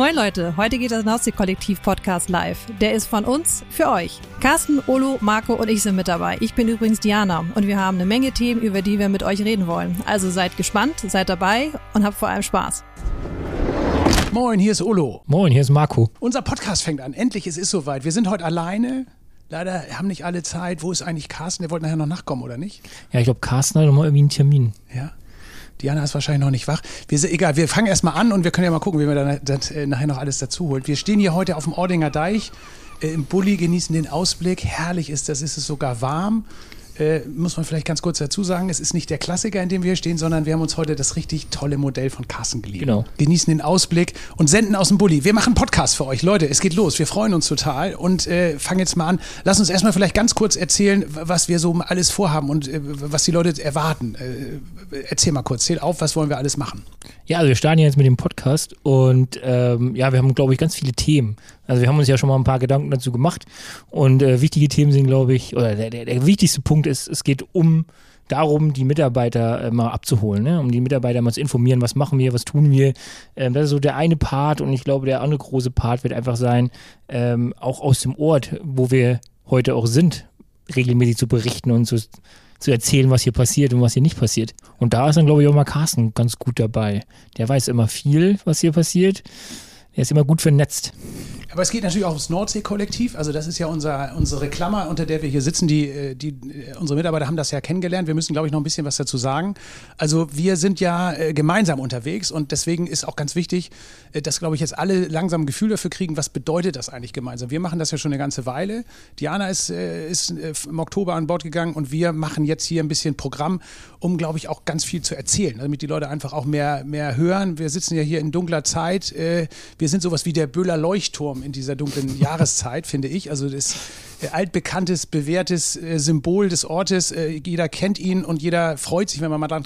Moin Leute, heute geht das Naustik-Kollektiv-Podcast live. Der ist von uns für euch. Carsten, Olo, Marco und ich sind mit dabei. Ich bin übrigens Diana und wir haben eine Menge Themen, über die wir mit euch reden wollen. Also seid gespannt, seid dabei und habt vor allem Spaß. Moin, hier ist Olo. Moin, hier ist Marco. Unser Podcast fängt an. Endlich, es ist soweit. Wir sind heute alleine. Leider haben nicht alle Zeit. Wo ist eigentlich Carsten? Der wollte nachher noch nachkommen, oder nicht? Ja, ich glaube, Carsten hat noch mal irgendwie einen Termin. Ja. Diana ist wahrscheinlich noch nicht wach. Wir, egal, wir fangen erstmal an und wir können ja mal gucken, wie wir dann das, äh, nachher noch alles dazu holt. Wir stehen hier heute auf dem Ordinger Deich äh, im Bulli, genießen den Ausblick. Herrlich ist das, ist es sogar warm äh, muss man vielleicht ganz kurz dazu sagen, es ist nicht der Klassiker, in dem wir hier stehen, sondern wir haben uns heute das richtig tolle Modell von Carsten geliehen. Genau. Genießen den Ausblick und senden aus dem Bulli. Wir machen Podcast für euch. Leute, es geht los. Wir freuen uns total und äh, fangen jetzt mal an. Lass uns erstmal vielleicht ganz kurz erzählen, was wir so alles vorhaben und äh, was die Leute erwarten. Äh, erzähl mal kurz, zähl auf, was wollen wir alles machen? Ja, also wir starten jetzt mit dem Podcast und ähm, ja, wir haben, glaube ich, ganz viele Themen. Also wir haben uns ja schon mal ein paar Gedanken dazu gemacht und äh, wichtige Themen sind, glaube ich, oder der, der, der, wichtigste Punkt ist, es geht um darum, die Mitarbeiter äh, mal abzuholen, ne? um die Mitarbeiter mal zu informieren, was machen wir, was tun wir. Ähm, das ist so der eine Part und ich glaube, der andere große Part wird einfach sein, ähm, auch aus dem Ort, wo wir heute auch sind, regelmäßig zu berichten und zu, zu erzählen, was hier passiert und was hier nicht passiert. Und da ist dann, glaube ich, auch mal Carsten ganz gut dabei. Der weiß immer viel, was hier passiert. Er ist immer gut vernetzt. Aber es geht natürlich auch ums Nordsee-Kollektiv. Also das ist ja unser, unsere Klammer, unter der wir hier sitzen. Die, äh, die, äh, unsere Mitarbeiter haben das ja kennengelernt. Wir müssen, glaube ich, noch ein bisschen was dazu sagen. Also wir sind ja äh, gemeinsam unterwegs und deswegen ist auch ganz wichtig, dass, glaube ich, jetzt alle langsam ein Gefühl dafür kriegen, was bedeutet das eigentlich gemeinsam. Wir machen das ja schon eine ganze Weile. Diana ist, ist im Oktober an Bord gegangen und wir machen jetzt hier ein bisschen Programm, um, glaube ich, auch ganz viel zu erzählen, damit die Leute einfach auch mehr, mehr hören. Wir sitzen ja hier in dunkler Zeit. Wir sind sowas wie der Böhler Leuchtturm in dieser dunklen Jahreszeit, finde ich. Also das altbekanntes, bewährtes äh, Symbol des Ortes. Äh, jeder kennt ihn und jeder freut sich, wenn man mal lang,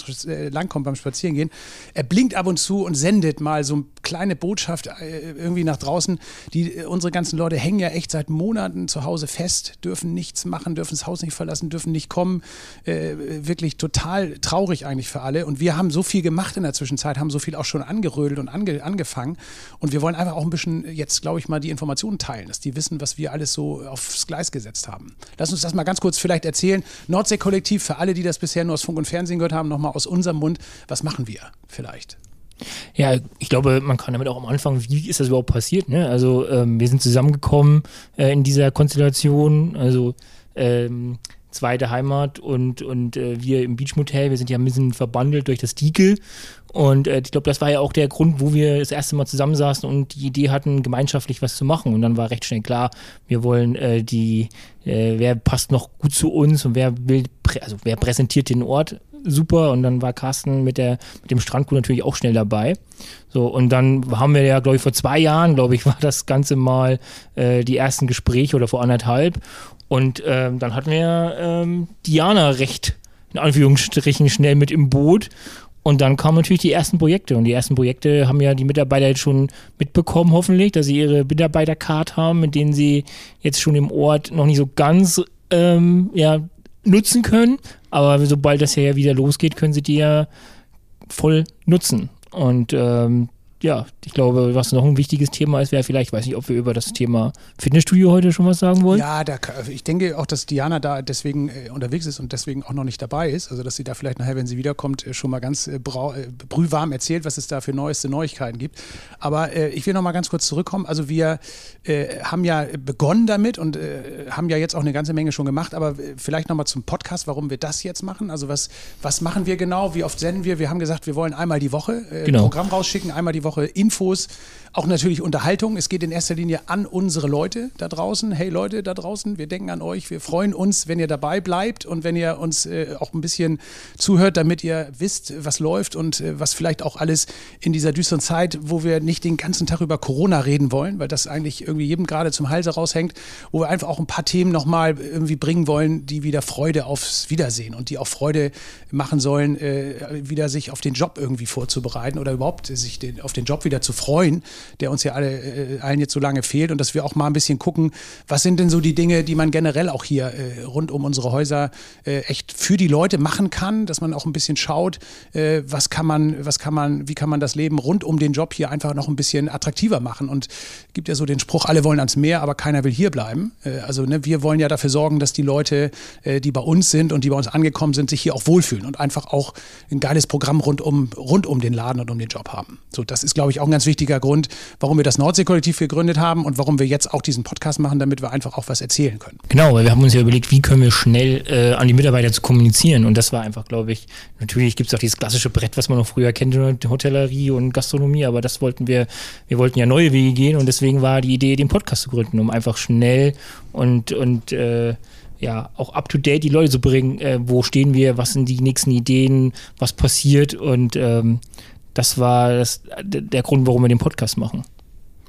langkommt beim Spazierengehen. Er blinkt ab und zu und sendet mal so eine kleine Botschaft irgendwie nach draußen. Die, unsere ganzen Leute hängen ja echt seit Monaten zu Hause fest, dürfen nichts machen, dürfen das Haus nicht verlassen, dürfen nicht kommen. wirklich total traurig eigentlich für alle. Und wir haben so viel gemacht in der Zwischenzeit, haben so viel auch schon angerödelt und ange, angefangen. Und wir wollen einfach auch ein bisschen jetzt, glaube ich mal, die Informationen teilen, dass die wissen, was wir alles so aufs Gleis gesetzt haben. Lass uns das mal ganz kurz vielleicht erzählen. Nordsee-Kollektiv, für alle, die das bisher nur aus Funk und Fernsehen gehört haben, nochmal aus unserem Mund. Was machen wir vielleicht? Ja, ich glaube, man kann damit auch am Anfang, wie ist das überhaupt passiert? Ne? Also ähm, wir sind zusammengekommen äh, in dieser Konstellation, also ähm, zweite Heimat und, und äh, wir im Beachmotel, wir sind ja ein bisschen verbandelt durch das Diegel und äh, ich glaube, das war ja auch der Grund, wo wir das erste Mal zusammensaßen und die Idee hatten, gemeinschaftlich was zu machen. Und dann war recht schnell klar, wir wollen äh, die, äh, wer passt noch gut zu uns und wer will, also wer präsentiert den Ort super. Und dann war Carsten mit der mit dem Strandgut natürlich auch schnell dabei. So und dann haben wir ja, glaube ich, vor zwei Jahren, glaube ich, war das Ganze mal äh, die ersten Gespräche oder vor anderthalb. Und ähm, dann hatten wir ähm, Diana recht in Anführungsstrichen schnell mit im Boot und dann kamen natürlich die ersten Projekte. Und die ersten Projekte haben ja die Mitarbeiter jetzt schon mitbekommen, hoffentlich, dass sie ihre Mitarbeitercard haben, mit denen sie jetzt schon im Ort noch nicht so ganz ähm, ja, nutzen können. Aber sobald das ja wieder losgeht, können sie die ja voll nutzen. Und ähm, ja, ich glaube, was noch ein wichtiges Thema ist, wäre vielleicht, weiß nicht, ob wir über das Thema Fitnessstudio heute schon was sagen wollen. Ja, da, ich denke auch, dass Diana da deswegen äh, unterwegs ist und deswegen auch noch nicht dabei ist. Also, dass sie da vielleicht nachher, wenn sie wiederkommt, äh, schon mal ganz äh, äh, brühwarm erzählt, was es da für neueste Neuigkeiten gibt. Aber äh, ich will noch mal ganz kurz zurückkommen. Also, wir äh, haben ja begonnen damit und haben ja jetzt auch eine ganze Menge schon gemacht. Aber vielleicht noch mal zum Podcast, warum wir das jetzt machen. Also, was, was machen wir genau? Wie oft senden wir? Wir haben gesagt, wir wollen einmal die Woche genau. Programm rausschicken, einmal die Woche Woche Infos, auch natürlich Unterhaltung. Es geht in erster Linie an unsere Leute da draußen. Hey Leute da draußen, wir denken an euch. Wir freuen uns, wenn ihr dabei bleibt und wenn ihr uns äh, auch ein bisschen zuhört, damit ihr wisst, was läuft und äh, was vielleicht auch alles in dieser düsteren Zeit, wo wir nicht den ganzen Tag über Corona reden wollen, weil das eigentlich irgendwie jedem gerade zum Halse raushängt, wo wir einfach auch ein paar Themen nochmal irgendwie bringen wollen, die wieder Freude aufs Wiedersehen und die auch Freude machen sollen, äh, wieder sich auf den Job irgendwie vorzubereiten oder überhaupt sich den, auf den Job wieder zu freuen, der uns ja alle, äh, allen jetzt so lange fehlt und dass wir auch mal ein bisschen gucken, was sind denn so die Dinge, die man generell auch hier äh, rund um unsere Häuser äh, echt für die Leute machen kann, dass man auch ein bisschen schaut, äh, was kann man, was kann man, wie kann man das Leben rund um den Job hier einfach noch ein bisschen attraktiver machen und gibt ja so den Spruch, alle wollen ans Meer, aber keiner will hier bleiben. Äh, also ne, wir wollen ja dafür sorgen, dass die Leute, äh, die bei uns sind und die bei uns angekommen sind, sich hier auch wohlfühlen und einfach auch ein geiles Programm rund um, rund um den Laden und um den Job haben. So, das ist, glaube ich, auch ein ganz wichtiger Grund, warum wir das Nordsee-Kollektiv gegründet haben und warum wir jetzt auch diesen Podcast machen, damit wir einfach auch was erzählen können. Genau, weil wir haben uns ja überlegt, wie können wir schnell äh, an die Mitarbeiter zu kommunizieren. Und das war einfach, glaube ich, natürlich gibt es auch dieses klassische Brett, was man noch früher kennt, Hotellerie und Gastronomie, aber das wollten wir, wir wollten ja neue Wege gehen und deswegen war die Idee, den Podcast zu gründen, um einfach schnell und, und äh, ja, auch up to date die Leute zu bringen, äh, wo stehen wir, was sind die nächsten Ideen, was passiert und ähm, das war das, der Grund, warum wir den Podcast machen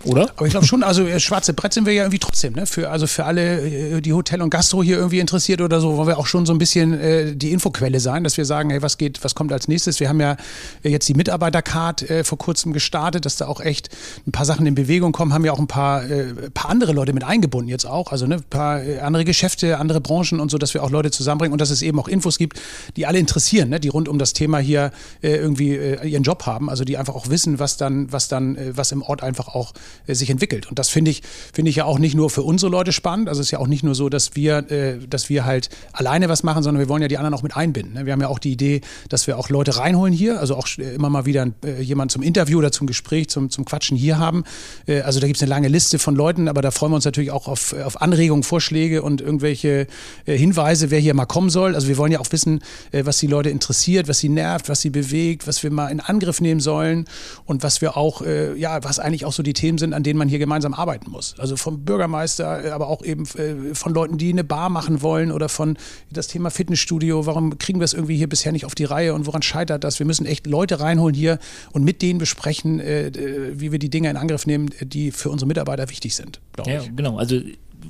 oder? Aber ich glaube schon, also äh, schwarze Brett sind wir ja irgendwie trotzdem, ne? Für, also für alle, äh, die Hotel und Gastro hier irgendwie interessiert oder so, wollen wir auch schon so ein bisschen äh, die Infoquelle sein, dass wir sagen, hey, was geht, was kommt als nächstes? Wir haben ja jetzt die Mitarbeitercard äh, vor kurzem gestartet, dass da auch echt ein paar Sachen in Bewegung kommen, haben ja auch ein paar, äh, paar andere Leute mit eingebunden jetzt auch, also ne, ein paar äh, andere Geschäfte, andere Branchen und so, dass wir auch Leute zusammenbringen und dass es eben auch Infos gibt, die alle interessieren, ne? die rund um das Thema hier irgendwie ihren Job haben, also die einfach auch wissen, was dann, was dann, was im Ort einfach auch äh, sich entwickelt. Und das finde ich, finde ich ja auch nicht nur für unsere Leute spannend. Also es ist ja auch nicht nur so, dass wir, äh, dass wir halt alleine was machen, sondern wir wollen ja die anderen auch mit einbinden. Ne? Wir haben ja auch die Idee, dass wir auch Leute reinholen hier, also auch äh, immer mal wieder äh, jemanden zum Interview oder zum Gespräch, zum, zum Quatschen hier haben. Äh, also da gibt es eine lange Liste von Leuten, aber da freuen wir uns natürlich auch auf, auf Anregungen, Vorschläge und irgendwelche äh, Hinweise, wer hier mal kommen soll. Also wir wollen ja auch wissen, was die Leute interessiert, was sie nervt, was sie bewegt, was wir mal in Angriff nehmen sollen und was wir auch, ja, was eigentlich auch so die Themen sind, sind, an denen man hier gemeinsam arbeiten muss. Also vom Bürgermeister, aber auch eben äh, von Leuten, die eine Bar machen wollen oder von das Thema Fitnessstudio. Warum kriegen wir es irgendwie hier bisher nicht auf die Reihe und woran scheitert das? Wir müssen echt Leute reinholen hier und mit denen besprechen, äh, wie wir die Dinge in Angriff nehmen, die für unsere Mitarbeiter wichtig sind, ja, ich. Genau, also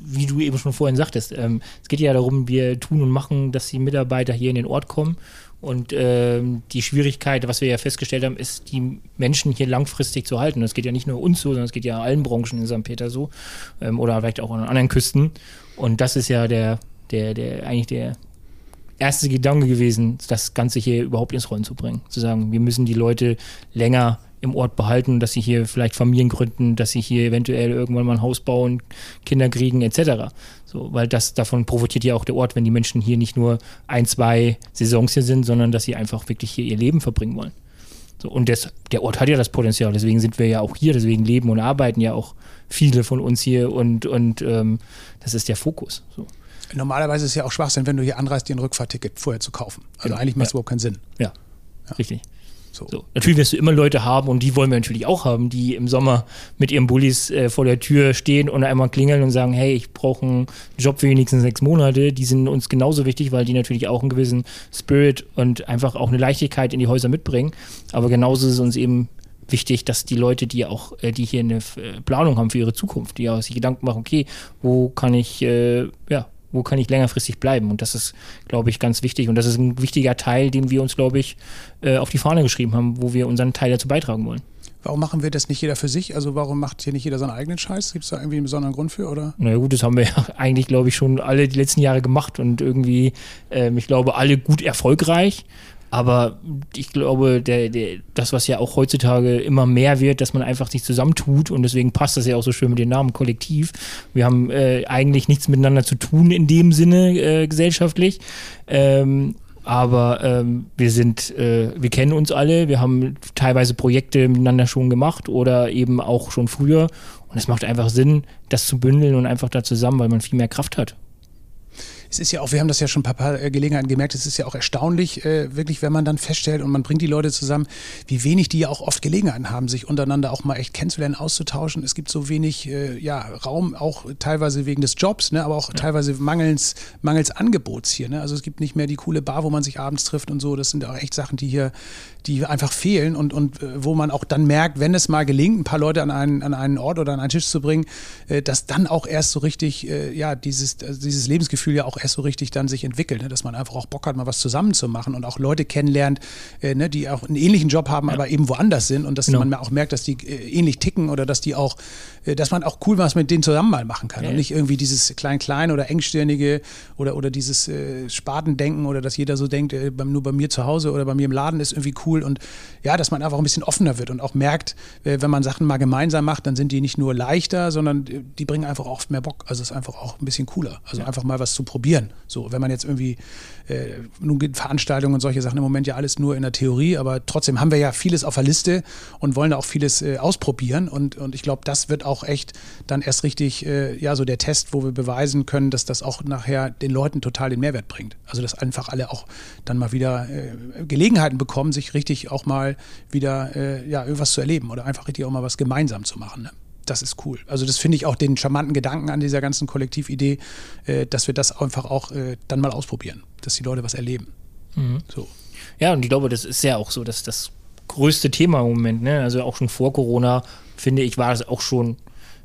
wie du eben schon vorhin sagtest, ähm, es geht ja darum, wir tun und machen, dass die Mitarbeiter hier in den Ort kommen und ähm, die Schwierigkeit, was wir ja festgestellt haben, ist, die Menschen hier langfristig zu halten. Das geht ja nicht nur uns so, sondern es geht ja allen Branchen in St. Peter so ähm, oder vielleicht auch an anderen Küsten. Und das ist ja der, der, der eigentlich der erste Gedanke gewesen, das Ganze hier überhaupt ins Rollen zu bringen. Zu sagen, wir müssen die Leute länger im Ort behalten, dass sie hier vielleicht Familien gründen, dass sie hier eventuell irgendwann mal ein Haus bauen, Kinder kriegen etc. So, weil das davon profitiert ja auch der Ort, wenn die Menschen hier nicht nur ein, zwei Saisons hier sind, sondern dass sie einfach wirklich hier ihr Leben verbringen wollen. So, und das, der Ort hat ja das Potenzial, deswegen sind wir ja auch hier, deswegen leben und arbeiten ja auch viele von uns hier und, und ähm, das ist der Fokus. So. Normalerweise ist es ja auch Schwachsinn, wenn du hier anreist, dir ein Rückfahrticket vorher zu kaufen. Also genau. eigentlich macht es ja. überhaupt keinen Sinn. Ja, ja. richtig. So. so. Natürlich wirst du immer Leute haben und die wollen wir natürlich auch haben, die im Sommer mit ihren Bullis äh, vor der Tür stehen und einmal klingeln und sagen, hey, ich brauche einen Job für nächsten sechs Monate. Die sind uns genauso wichtig, weil die natürlich auch einen gewissen Spirit und einfach auch eine Leichtigkeit in die Häuser mitbringen. Aber genauso ist es uns eben wichtig, dass die Leute, die auch, äh, die hier eine äh, Planung haben für ihre Zukunft, die auch sich Gedanken machen, okay, wo kann ich, äh, ja, wo kann ich längerfristig bleiben? Und das ist, glaube ich, ganz wichtig. Und das ist ein wichtiger Teil, den wir uns, glaube ich, äh, auf die Fahne geschrieben haben, wo wir unseren Teil dazu beitragen wollen. Warum machen wir das nicht jeder für sich? Also warum macht hier nicht jeder seinen eigenen Scheiß? Gibt es da irgendwie einen besonderen Grund für? Oder? Na ja, gut, das haben wir ja eigentlich, glaube ich, schon alle die letzten Jahre gemacht und irgendwie, ähm, ich glaube, alle gut erfolgreich. Aber ich glaube, der, der, das, was ja auch heutzutage immer mehr wird, dass man einfach sich zusammentut und deswegen passt das ja auch so schön mit dem Namen Kollektiv. Wir haben äh, eigentlich nichts miteinander zu tun in dem Sinne äh, gesellschaftlich. Ähm, aber ähm, wir sind, äh, wir kennen uns alle, wir haben teilweise Projekte miteinander schon gemacht oder eben auch schon früher. Und es macht einfach Sinn, das zu bündeln und einfach da zusammen, weil man viel mehr Kraft hat es ist ja auch, wir haben das ja schon ein paar, äh, Gelegenheiten gemerkt, es ist ja auch erstaunlich, äh, wirklich, wenn man dann feststellt und man bringt die Leute zusammen, wie wenig die ja auch oft Gelegenheiten haben, sich untereinander auch mal echt kennenzulernen, auszutauschen. Es gibt so wenig äh, ja, Raum, auch teilweise wegen des Jobs, ne, aber auch ja. teilweise mangels, mangels Angebots hier. Ne? Also es gibt nicht mehr die coole Bar, wo man sich abends trifft und so. Das sind auch echt Sachen, die hier, die einfach fehlen und, und äh, wo man auch dann merkt, wenn es mal gelingt, ein paar Leute an einen, an einen Ort oder an einen Tisch zu bringen, äh, dass dann auch erst so richtig, äh, ja, dieses, also dieses Lebensgefühl ja auch erst so richtig dann sich entwickelt, ne? dass man einfach auch Bock hat, mal was zusammen zu machen und auch Leute kennenlernt, ne? die auch einen ähnlichen Job haben, ja. aber eben woanders sind und dass genau. man auch merkt, dass die äh, ähnlich ticken oder dass die auch, dass man auch cool was mit denen zusammen mal machen kann ja. und nicht irgendwie dieses klein-klein oder engstirnige oder, oder dieses äh, Spatendenken oder dass jeder so denkt, äh, nur bei mir zu Hause oder bei mir im Laden ist irgendwie cool und ja, dass man einfach ein bisschen offener wird und auch merkt, äh, wenn man Sachen mal gemeinsam macht, dann sind die nicht nur leichter, sondern die bringen einfach auch mehr Bock. Also es ist einfach auch ein bisschen cooler. Also ja. einfach mal was zu probieren. So, wenn man jetzt irgendwie, äh, nun geht Veranstaltungen und solche Sachen im Moment ja alles nur in der Theorie, aber trotzdem haben wir ja vieles auf der Liste und wollen da auch vieles äh, ausprobieren. Und, und ich glaube, das wird auch echt dann erst richtig, äh, ja, so der Test, wo wir beweisen können, dass das auch nachher den Leuten total den Mehrwert bringt. Also dass einfach alle auch dann mal wieder äh, Gelegenheiten bekommen, sich richtig auch mal wieder äh, ja, irgendwas zu erleben oder einfach richtig auch mal was gemeinsam zu machen. Ne? das ist cool. Also das finde ich auch den charmanten Gedanken an dieser ganzen Kollektividee, äh, dass wir das einfach auch äh, dann mal ausprobieren, dass die Leute was erleben. Mhm. So. Ja, und ich glaube, das ist ja auch so, dass das größte Thema im Moment, ne? Also auch schon vor Corona, finde ich, war es auch schon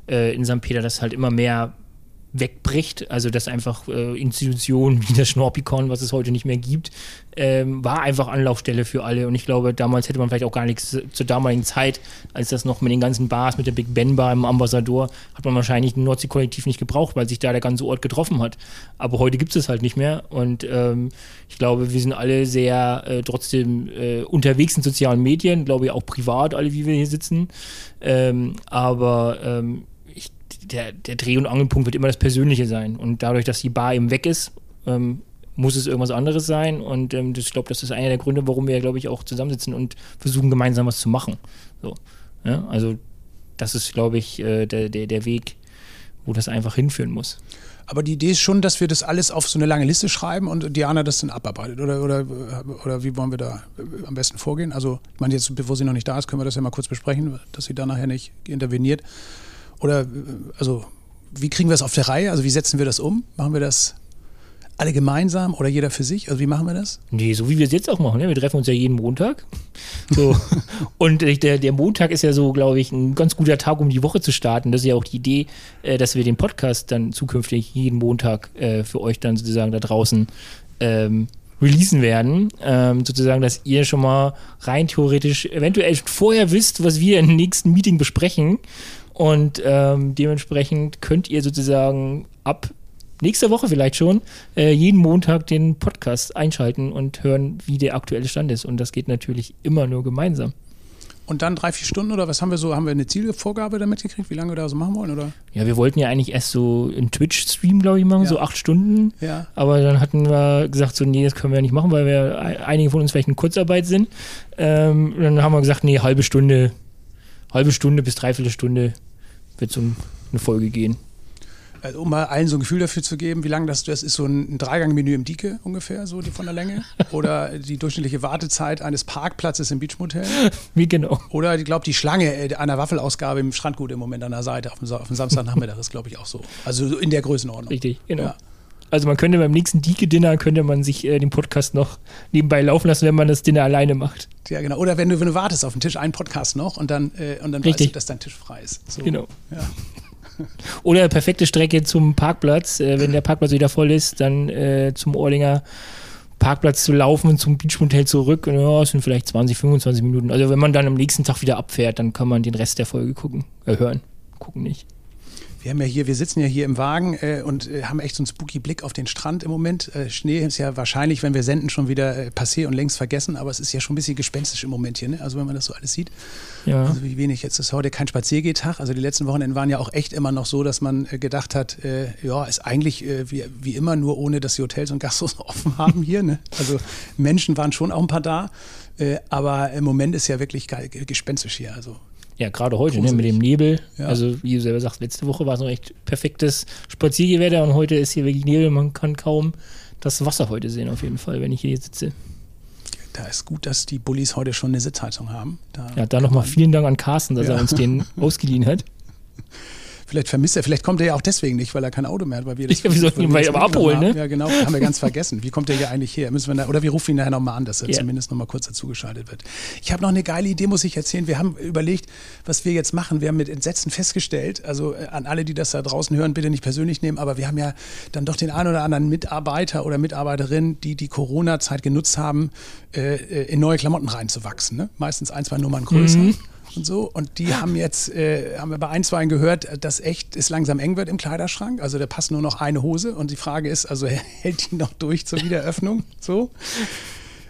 äh, in St. Peter, dass halt immer mehr wegbricht, also dass einfach äh, Institutionen wie das Schnorpikon, was es heute nicht mehr gibt, ähm, war einfach Anlaufstelle für alle. Und ich glaube, damals hätte man vielleicht auch gar nichts zur damaligen Zeit, als das noch mit den ganzen Bars, mit der Big Ben Bar im Ambassador, hat man wahrscheinlich ein Nordsee-Kollektiv nicht gebraucht, weil sich da der ganze Ort getroffen hat. Aber heute gibt es halt nicht mehr. Und ähm, ich glaube, wir sind alle sehr äh, trotzdem äh, unterwegs in sozialen Medien, glaube ich auch privat, alle wie wir hier sitzen, ähm, aber ähm, der, der Dreh- und Angelpunkt wird immer das Persönliche sein. Und dadurch, dass die Bar eben weg ist, ähm, muss es irgendwas anderes sein. Und ähm, ich glaube, das ist einer der Gründe, warum wir, glaube ich, auch zusammensitzen und versuchen, gemeinsam was zu machen. So, ja, also das ist, glaube ich, äh, der, der, der Weg, wo das einfach hinführen muss. Aber die Idee ist schon, dass wir das alles auf so eine lange Liste schreiben und Diana das dann abarbeitet. Oder, oder, oder wie wollen wir da am besten vorgehen? Also, ich meine, jetzt, bevor sie noch nicht da ist, können wir das ja mal kurz besprechen, dass sie da nachher nicht interveniert. Oder also wie kriegen wir das auf der Reihe? Also wie setzen wir das um? Machen wir das alle gemeinsam oder jeder für sich? Also wie machen wir das? Nee, so wie wir es jetzt auch machen. Ne? Wir treffen uns ja jeden Montag. So. und der, der Montag ist ja so, glaube ich, ein ganz guter Tag, um die Woche zu starten. Das ist ja auch die Idee, äh, dass wir den Podcast dann zukünftig jeden Montag äh, für euch dann sozusagen da draußen ähm, releasen werden. Ähm, sozusagen, dass ihr schon mal rein theoretisch eventuell vorher wisst, was wir im nächsten Meeting besprechen und ähm, dementsprechend könnt ihr sozusagen ab nächster Woche vielleicht schon äh, jeden Montag den Podcast einschalten und hören, wie der aktuelle Stand ist. Und das geht natürlich immer nur gemeinsam. Und dann drei, vier Stunden oder was haben wir so? Haben wir eine Zielvorgabe damit gekriegt, wie lange wir da so machen wollen? Oder? Ja, wir wollten ja eigentlich erst so einen Twitch-Stream, glaube ich, machen, ja. so acht Stunden. Ja. Aber dann hatten wir gesagt, so, nee, das können wir ja nicht machen, weil wir einige von uns vielleicht in Kurzarbeit sind. Ähm, dann haben wir gesagt, nee, halbe Stunde halbe Stunde bis dreiviertel Stunde wird so eine Folge gehen. Also, um mal allen so ein Gefühl dafür zu geben, wie lang das, das ist, so ein, Dreigangmenü im Dike ungefähr, so die von der Länge. Oder die durchschnittliche Wartezeit eines Parkplatzes im Beachmotel. Wie genau? Oder ich glaube, die Schlange äh, einer Waffelausgabe im Strandgut im Moment an der Seite auf dem, auf dem Samstagnachmittag ist, glaube ich, auch so. Also in der Größenordnung. Richtig, genau. Ja. Also man könnte beim nächsten Dike-Dinner könnte man sich äh, den Podcast noch nebenbei laufen lassen, wenn man das Dinner alleine macht. Ja, genau. Oder wenn du, wenn du wartest auf den Tisch, einen Podcast noch und dann, äh, und dann Richtig. weißt du, dass dein Tisch frei ist. So. Genau. Ja. Oder perfekte Strecke zum Parkplatz. Äh, wenn der Parkplatz wieder voll ist, dann äh, zum Orlinger Parkplatz zu laufen und zum Beachmotel zurück. Und ja, es sind vielleicht 20, 25 Minuten. Also wenn man dann am nächsten Tag wieder abfährt, dann kann man den Rest der Folge gucken, äh, hören. Gucken nicht. Wir haben ja hier, wir sitzen ja hier im Wagen äh, und äh, haben echt so einen spooky Blick auf den Strand im Moment. Äh, Schnee ist ja wahrscheinlich, wenn wir senden, schon wieder äh, passé und längst vergessen, aber es ist ja schon ein bisschen gespenstisch im Moment hier, ne? Also wenn man das so alles sieht. Ja. Also wie wenig. Jetzt ist heute kein Spaziergehtag. Also die letzten Wochenenden waren ja auch echt immer noch so, dass man äh, gedacht hat, äh, ja, ist eigentlich wie, wie immer, nur ohne, dass die Hotels und Gastros offen haben hier. Ne? Also Menschen waren schon auch ein paar da. aber im Moment ist ja wirklich gespenstisch hier. Also ja, gerade heute, ne, mit dem Nebel. Ja. Also, wie du selber sagst, letzte Woche war es noch echt perfektes Spaziergewetter und heute ist hier wirklich Nebel. Man kann kaum das Wasser heute sehen, auf jeden Fall, wenn ich hier sitze. Da ist gut, dass die Bullis heute schon eine Sitzheizung haben. Da ja, da nochmal vielen Dank an Carsten, dass ja. er uns den ausgeliehen hat. Vielleicht vermisst er, vielleicht kommt er ja auch deswegen nicht, weil er kein Auto mehr hat, weil wir das ja, wir sollten ihn mal aber abholen, ne? Ja, genau, haben wir ganz vergessen. Wie kommt der hier eigentlich her? Müssen wir da, oder wir rufen ihn nachher nochmal an, dass er yeah. zumindest nochmal kurz dazugeschaltet wird. Ich habe noch eine geile Idee, muss ich erzählen. Wir haben überlegt, was wir jetzt machen. Wir haben mit Entsetzen festgestellt, also äh, an alle, die das da draußen hören, bitte nicht persönlich nehmen, aber wir haben ja dann doch den einen oder anderen Mitarbeiter oder Mitarbeiterin, die die Corona-Zeit genutzt haben, äh, äh in neue Klamotten reinzuwachsen. Ne? Meistens ein, zwei Nummern größer. Mhm und so. Und die haben jetzt, äh, haben wir bei ein, zwei gehört, dass echt es langsam eng wird im Kleiderschrank. Also da passt nur noch eine Hose. Und die Frage ist, also hält die noch durch zur Wiedereröffnung? So.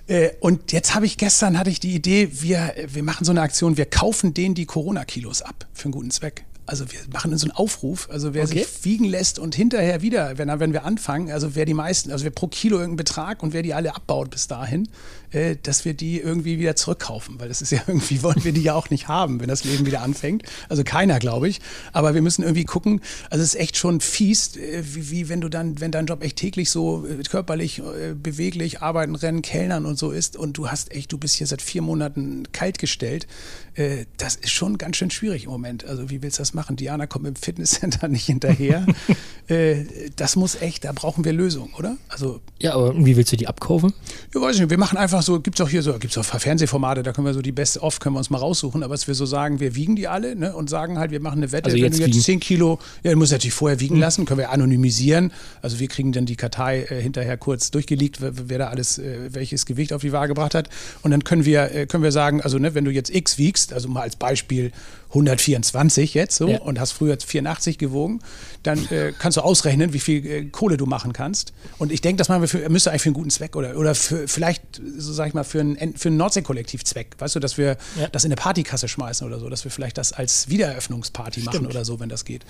Äh, und jetzt habe ich gestern hatte ich die Idee, wir, wir machen so eine Aktion, wir kaufen denen die Corona-Kilos ab für einen guten Zweck also wir machen so einen Aufruf, also wer okay. sich wiegen lässt und hinterher wieder, wenn, wenn wir anfangen, also wer die meisten, also wer pro Kilo irgendeinen Betrag und wer die alle abbaut bis dahin, äh, dass wir die irgendwie wieder zurückkaufen, weil das ist ja irgendwie, wollen wir die ja auch nicht haben, wenn das Leben wieder anfängt. Also keiner, glaube ich. Aber wir müssen irgendwie gucken, also es ist echt schon fies, äh, wie, wie, wenn du dann, wenn dein Job echt täglich so äh, körperlich, äh, beweglich, arbeiten, rennen, kellnern und so ist und du hast echt, du bist hier seit vier Monaten kalt gestellt, äh, das ist schon ganz schön schwierig im Moment. Also wie willst du das machen? Machen. Diana kommt im Fitnesscenter nicht hinterher. äh, das muss echt, da brauchen wir Lösungen, oder? Also, ja, aber wie willst du die abkaufen? Ja, weiß ich nicht. Wir machen einfach so, gibt es auch hier so, gibt es auch Fernsehformate, da können wir so die Best of können wir uns mal raussuchen, aber dass wir so sagen, wir wiegen die alle ne, und sagen halt, wir machen eine Wette, also jetzt wenn du jetzt 10 Kilo, ja, du musst natürlich vorher wiegen mhm. lassen, können wir anonymisieren. Also wir kriegen dann die Kartei äh, hinterher kurz durchgelegt, wer, wer da alles, äh, welches Gewicht auf die Waage gebracht hat. Und dann können wir, äh, können wir sagen, also ne, wenn du jetzt X wiegst, also mal als Beispiel 124 jetzt so ja. und hast früher 84 gewogen, dann äh, kannst du ausrechnen, wie viel äh, Kohle du machen kannst. Und ich denke, das machen wir für, müsste eigentlich für einen guten Zweck oder, oder für, vielleicht, so sag ich mal, für einen, für einen Nordsee-Kollektiv-Zweck. Weißt du, dass wir ja. das in eine Partykasse schmeißen oder so, dass wir vielleicht das als Wiedereröffnungsparty Stimmt. machen oder so, wenn das geht.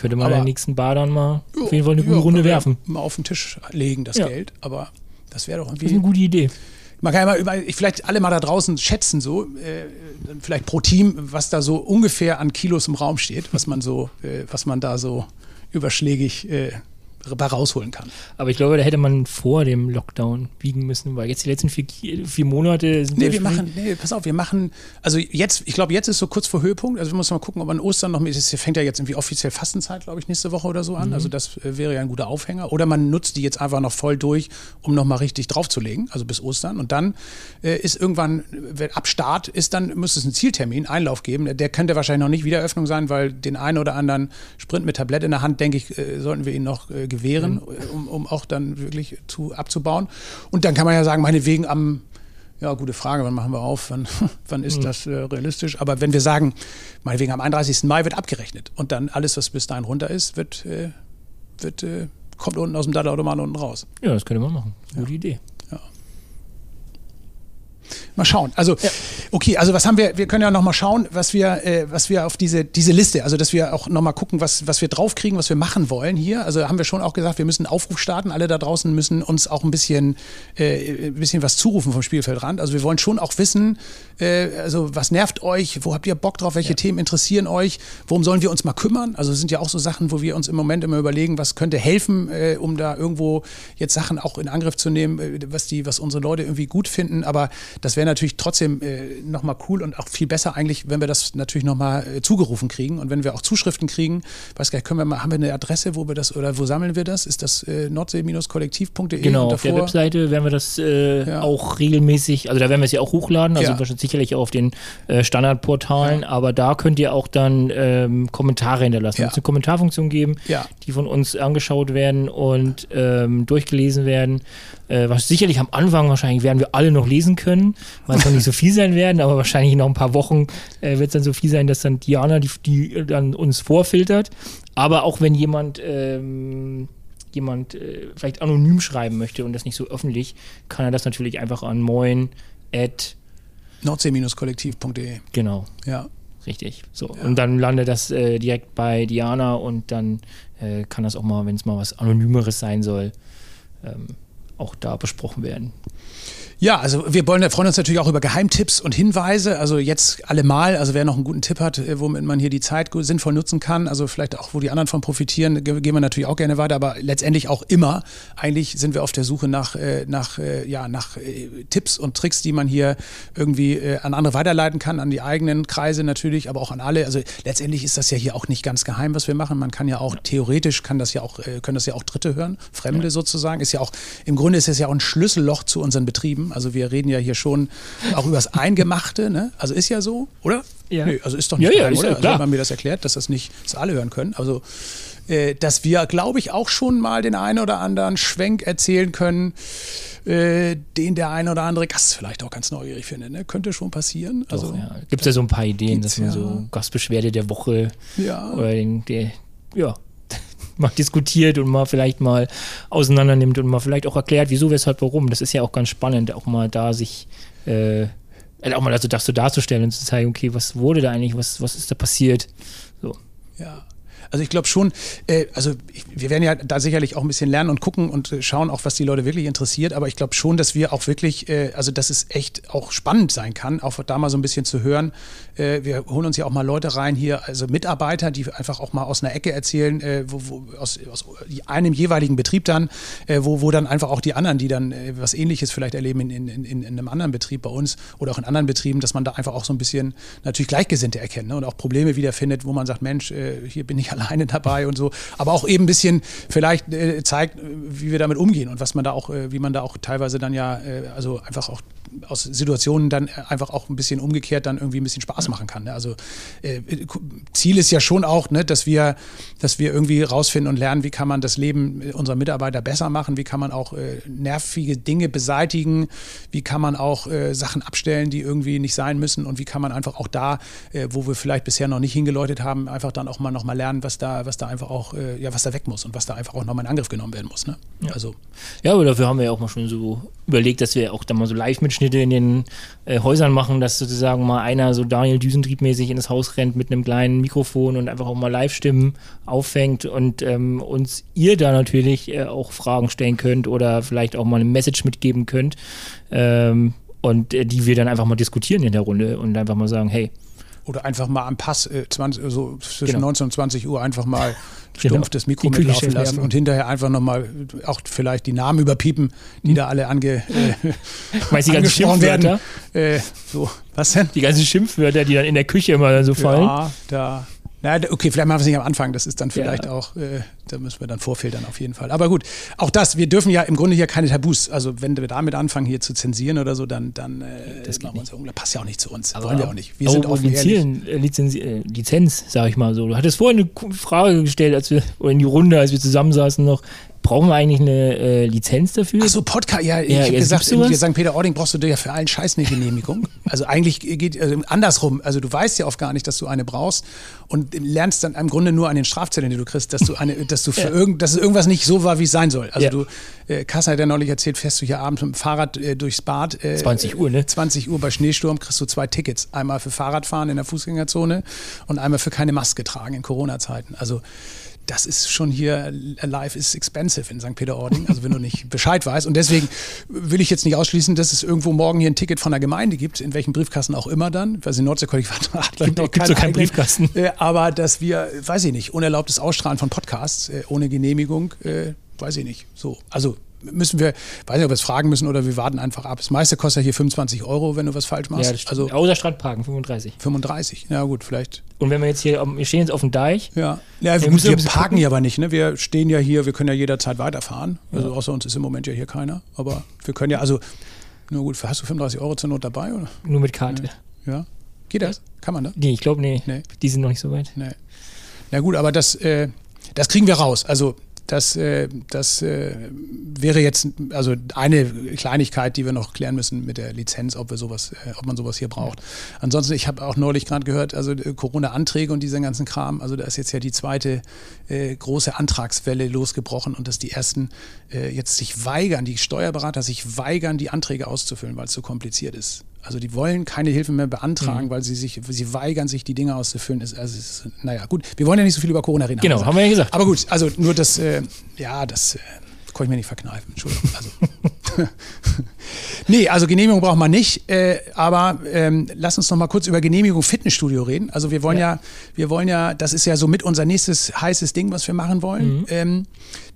Könnte man in den nächsten Bar dann mal jo, auf jeden Fall eine gute jo, Runde werfen. Mal auf den Tisch legen, das ja. Geld. Aber das wäre doch irgendwie. Das ist eine gute Idee man kann ja mal über, vielleicht alle mal da draußen schätzen, so, äh, vielleicht pro Team, was da so ungefähr an Kilos im Raum steht, was man so, äh, was man da so überschlägig äh, rausholen kann. Aber ich glaube, da hätte man vor dem Lockdown wiegen müssen, weil jetzt die letzten vier, vier Monate sind. Nee, wir machen, nee, pass auf, wir machen, also jetzt, ich glaube, jetzt ist so kurz vor Höhepunkt, also wir müssen mal gucken, ob an Ostern noch, es fängt ja jetzt irgendwie offiziell Fastenzeit, glaube ich, nächste Woche oder so an, mhm. also das äh, wäre ja ein guter Aufhänger. Oder man nutzt die jetzt einfach noch voll durch, um nochmal richtig draufzulegen, also bis Ostern. Und dann äh, ist irgendwann, ab Start ist dann, müsste es einen Zieltermin, Einlauf geben. Der könnte wahrscheinlich noch nicht Wiedereröffnung sein, weil den einen oder anderen Sprint mit Tablett in der Hand, denke ich, äh, sollten wir ihn noch äh, gewähren, mhm. um, um auch dann wirklich zu, abzubauen. Und dann kann man ja sagen, meinetwegen am ja, gute Frage, wann machen wir auf, wann, wann ist mhm. das äh, realistisch? Aber wenn wir sagen, meinetwegen am 31. Mai wird abgerechnet und dann alles, was bis dahin runter ist, wird, äh, wird äh, kommt unten aus dem Dattelautomaten unten raus. Ja, das könnte man machen. Gute ja. Idee. Mal schauen. Also, ja. okay, also was haben wir, wir können ja noch mal schauen, was wir, äh, was wir auf diese, diese Liste, also dass wir auch noch mal gucken, was, was wir draufkriegen, was wir machen wollen hier. Also haben wir schon auch gesagt, wir müssen einen Aufruf starten. Alle da draußen müssen uns auch ein bisschen, äh, ein bisschen was zurufen vom Spielfeldrand. Also wir wollen schon auch wissen, äh, also was nervt euch, wo habt ihr Bock drauf, welche ja. Themen interessieren euch, worum sollen wir uns mal kümmern? Also es sind ja auch so Sachen, wo wir uns im Moment immer überlegen, was könnte helfen, äh, um da irgendwo jetzt Sachen auch in Angriff zu nehmen, äh, was die, was unsere Leute irgendwie gut finden. Aber das wäre natürlich trotzdem äh, nochmal cool und auch viel besser eigentlich, wenn wir das natürlich nochmal äh, zugerufen kriegen und wenn wir auch Zuschriften kriegen. Weiß gar nicht, können wir mal, haben wir eine Adresse, wo wir das oder wo sammeln wir das? Ist das äh, nordsee-kollektiv.de? Genau, auf der Webseite werden wir das äh, ja. auch regelmäßig, also da werden wir es ja auch hochladen, also ja. sicherlich auch auf den äh, Standardportalen, ja. aber da könnt ihr auch dann ähm, Kommentare hinterlassen. Ja. Es eine Kommentarfunktion geben, die von uns angeschaut werden und ähm, durchgelesen werden. Äh, was sicherlich am Anfang wahrscheinlich werden wir alle noch lesen können, weil es noch nicht so viel sein werden, aber wahrscheinlich noch ein paar Wochen äh, wird es dann so viel sein, dass dann Diana die, die dann uns vorfiltert. Aber auch wenn jemand ähm, jemand äh, vielleicht anonym schreiben möchte und das nicht so öffentlich, kann er das natürlich einfach an moin at nordsee-kollektiv.de. Genau. Ja. Richtig. So. Ja. Und dann landet das äh, direkt bei Diana und dann äh, kann das auch mal, wenn es mal was Anonymeres sein soll, ähm, auch da besprochen werden. Ja, also wir wollen, freuen uns natürlich auch über Geheimtipps und Hinweise. Also jetzt allemal, also wer noch einen guten Tipp hat, äh, womit man hier die Zeit sinnvoll nutzen kann, also vielleicht auch, wo die anderen von profitieren, gehen wir natürlich auch gerne weiter, aber letztendlich auch immer. Eigentlich sind wir auf der Suche nach, äh, nach, äh, ja, nach Tipps und Tricks, die man hier irgendwie an andere weiterleiten kann, an die eigenen Kreise natürlich, aber auch an alle. Also letztendlich ist das ja hier auch nicht ganz geheim, was wir machen. Man kann ja auch theoretisch kann das ja auch, können das ja auch Dritte hören, Fremde sozusagen. Ist ja auch, im Grunde ist es ja auch ein Schlüsselloch zu unseren Betrieben. Also wir reden ja hier schon auch über das Eingemachte, ne? Also ist ja so, oder? Ja. Nee, also ist doch nicht ja, geheim, ja, oder? Ja, also hat man mir das erklärt, dass das nicht dass alle hören können. Also äh, dass wir, glaube ich, auch schon mal den einen oder anderen Schwenk erzählen können, äh, den der ein oder andere Gast vielleicht auch ganz neugierig findet. Ne? Könnte schon passieren. Doch, also ja. Gibt es ja so ein paar Ideen, dass man so Gastbeschwerde der Woche ja. oder den, der, ja, mal diskutiert und mal vielleicht mal auseinander nimmt und mal vielleicht auch erklärt, wieso, weshalb, warum. Das ist ja auch ganz spannend, auch mal da sich äh, also auch mal also das so darzustellen und zu zeigen, okay, was wurde da eigentlich, was, was ist da passiert? So. Ja. Also ich glaube schon, äh, also ich, wir werden ja da sicherlich auch ein bisschen lernen und gucken und äh, schauen auch, was die Leute wirklich interessiert. Aber ich glaube schon, dass wir auch wirklich, äh, also dass es echt auch spannend sein kann, auch da mal so ein bisschen zu hören. Äh, wir holen uns ja auch mal Leute rein hier, also Mitarbeiter, die einfach auch mal aus einer Ecke erzählen, äh, wo, wo, aus, aus einem jeweiligen Betrieb dann, äh, wo, wo dann einfach auch die anderen, die dann was Ähnliches vielleicht erleben in, in, in, in einem anderen Betrieb bei uns oder auch in anderen Betrieben, dass man da einfach auch so ein bisschen natürlich Gleichgesinnte erkennt ne? und auch Probleme wiederfindet, wo man sagt, Mensch, hier bin ich alleine dabei und so. Aber auch eben ein bisschen vielleicht äh, zeigt, wie wir damit umgehen und was man da auch, äh, wie man da auch teilweise dann ja, äh, also einfach auch aus Situationen dann einfach auch ein bisschen umgekehrt dann irgendwie ein bisschen Spaß machen kann. Ne? Also äh, Ziel ist ja schon auch, ne, dass wir, dass wir irgendwie rausfinden und lernen, wie kann man das Leben unserer Mitarbeiter besser machen, wie kann man auch äh, nervige Dinge beseitigen, wie kann man auch äh, Sachen abstellen, die irgendwie nicht sein müssen und wie kann man einfach auch da, äh, wo wir vielleicht bisher noch nicht hingeläutet haben, einfach dann auch mal nochmal lernen, was da, was da einfach auch, äh, ja, was da weg muss und was da einfach auch nochmal in Angriff genommen werden muss. Ne? Ja. Also. ja, aber dafür haben wir ja auch mal schon so überlegt, dass wir auch da mal so live mit Ausschnitte in den äh, Häusern machen, dass sozusagen mal einer so Daniel Düsentriebmäßig in das Haus rennt mit einem kleinen Mikrofon und einfach auch mal Live-Stimmen auffängt und ähm, uns ihr da natürlich äh, auch Fragen stellen könnt oder vielleicht auch mal eine Message mitgeben könnt ähm, und äh, die wir dann einfach mal diskutieren in der Runde und einfach mal sagen, hey, oder einfach mal am Pass äh, 20, so zwischen genau. 19 und 20 Uhr einfach mal genau. stumpf das Mikro mitlaufen lassen und hinterher einfach nochmal auch vielleicht die Namen überpiepen, die hm. da alle ange, äh, Meinst die ganzen Schimpfwörter? Äh, so, was denn? Die ganzen Schimpfwörter, die dann in der Küche immer so fallen. Ja, da na, okay, vielleicht machen wir es nicht am Anfang. Das ist dann vielleicht ja. auch, äh, da müssen wir dann vorfiltern auf jeden Fall. Aber gut, auch das, wir dürfen ja im Grunde hier keine Tabus. Also wenn wir damit anfangen, hier zu zensieren oder so, dann, dann äh, das machen wir uns, das passt ja auch nicht zu uns. Aber Wollen wir auch nicht. Wir sind auch Lizenz, äh, Lizenz, sag ich mal so. Du hattest vorhin eine Frage gestellt, als wir, oder in die Runde, als wir zusammensaßen noch, Brauchen wir eigentlich eine äh, Lizenz dafür? Achso, Podcast, ja, ich ja, habe gesagt, in St. Peter-Ording brauchst du ja für allen Scheiß eine Genehmigung. also eigentlich geht also andersrum. Also du weißt ja oft gar nicht, dass du eine brauchst und lernst dann im Grunde nur an den Strafzetteln, die du kriegst, dass du eine, dass du für ja. irgend, dass es irgendwas nicht so war, wie es sein soll. Also ja. du, äh, Kassa hat ja neulich erzählt, fährst du hier abends mit dem Fahrrad äh, durchs Bad. Äh, 20 Uhr, ne? 20 Uhr bei Schneesturm kriegst du zwei Tickets. Einmal für Fahrradfahren in der Fußgängerzone und einmal für keine Maske tragen in Corona-Zeiten. Also das ist schon hier, life is expensive in St. Peter-Ording, also wenn du nicht Bescheid weißt. Und deswegen will ich jetzt nicht ausschließen, dass es irgendwo morgen hier ein Ticket von der Gemeinde gibt, in welchem Briefkasten auch immer dann, weil sie Nordsee-Kollektiv hat gibt, noch keinen, keinen Briefkasten. Äh, aber dass wir, weiß ich nicht, unerlaubtes Ausstrahlen von Podcasts äh, ohne Genehmigung, äh, weiß ich nicht. So, also müssen wir, weiß nicht, ob wir es fragen müssen oder wir warten einfach ab. Das meiste kostet hier 25 Euro, wenn du was falsch machst. Ja, das Also, Außer Strandparken, 35. 35, ja gut, vielleicht. Und wenn wir jetzt hier, wir stehen jetzt auf dem Deich. Ja, ja wir, wir parken hier aber nicht, ne? Wir stehen ja hier, wir können ja jederzeit weiterfahren. Also außer uns ist im Moment ja hier keiner. Aber wir können ja, also, nur gut, hast du 35 Euro zur Not dabei? Oder? Nur mit Karte. Ja. Geht das? Kann man das? Nee, ich glaube, nee. nee. Die sind noch nicht so weit. Nee. Na gut, aber das, äh, das kriegen wir raus. Also das, äh, das äh, wäre jetzt also eine Kleinigkeit, die wir noch klären müssen mit der Lizenz, ob wir sowas, äh, ob man sowas hier braucht. Ansonsten, ich habe auch neulich gerade gehört, also Corona-Anträge und diesen ganzen Kram. Also da ist jetzt ja die zweite große Antragswelle losgebrochen und dass die ersten jetzt sich weigern, die Steuerberater sich weigern, die Anträge auszufüllen, weil es so kompliziert ist. Also die wollen keine Hilfe mehr beantragen, mhm. weil sie sich, sie weigern sich, die Dinge auszufüllen. Ist, also ist, naja, gut, wir wollen ja nicht so viel über Corona reden. Genau, haben wir ja gesagt. Aber gut, also nur das, äh, ja, das äh, konnte ich mir nicht verkneifen. Entschuldigung. Also. nee, also Genehmigung braucht man nicht, äh, aber ähm, lass uns noch mal kurz über Genehmigung Fitnessstudio reden. Also wir wollen ja. ja wir wollen ja, das ist ja so mit unser nächstes heißes Ding, was wir machen wollen. Mhm. Ähm,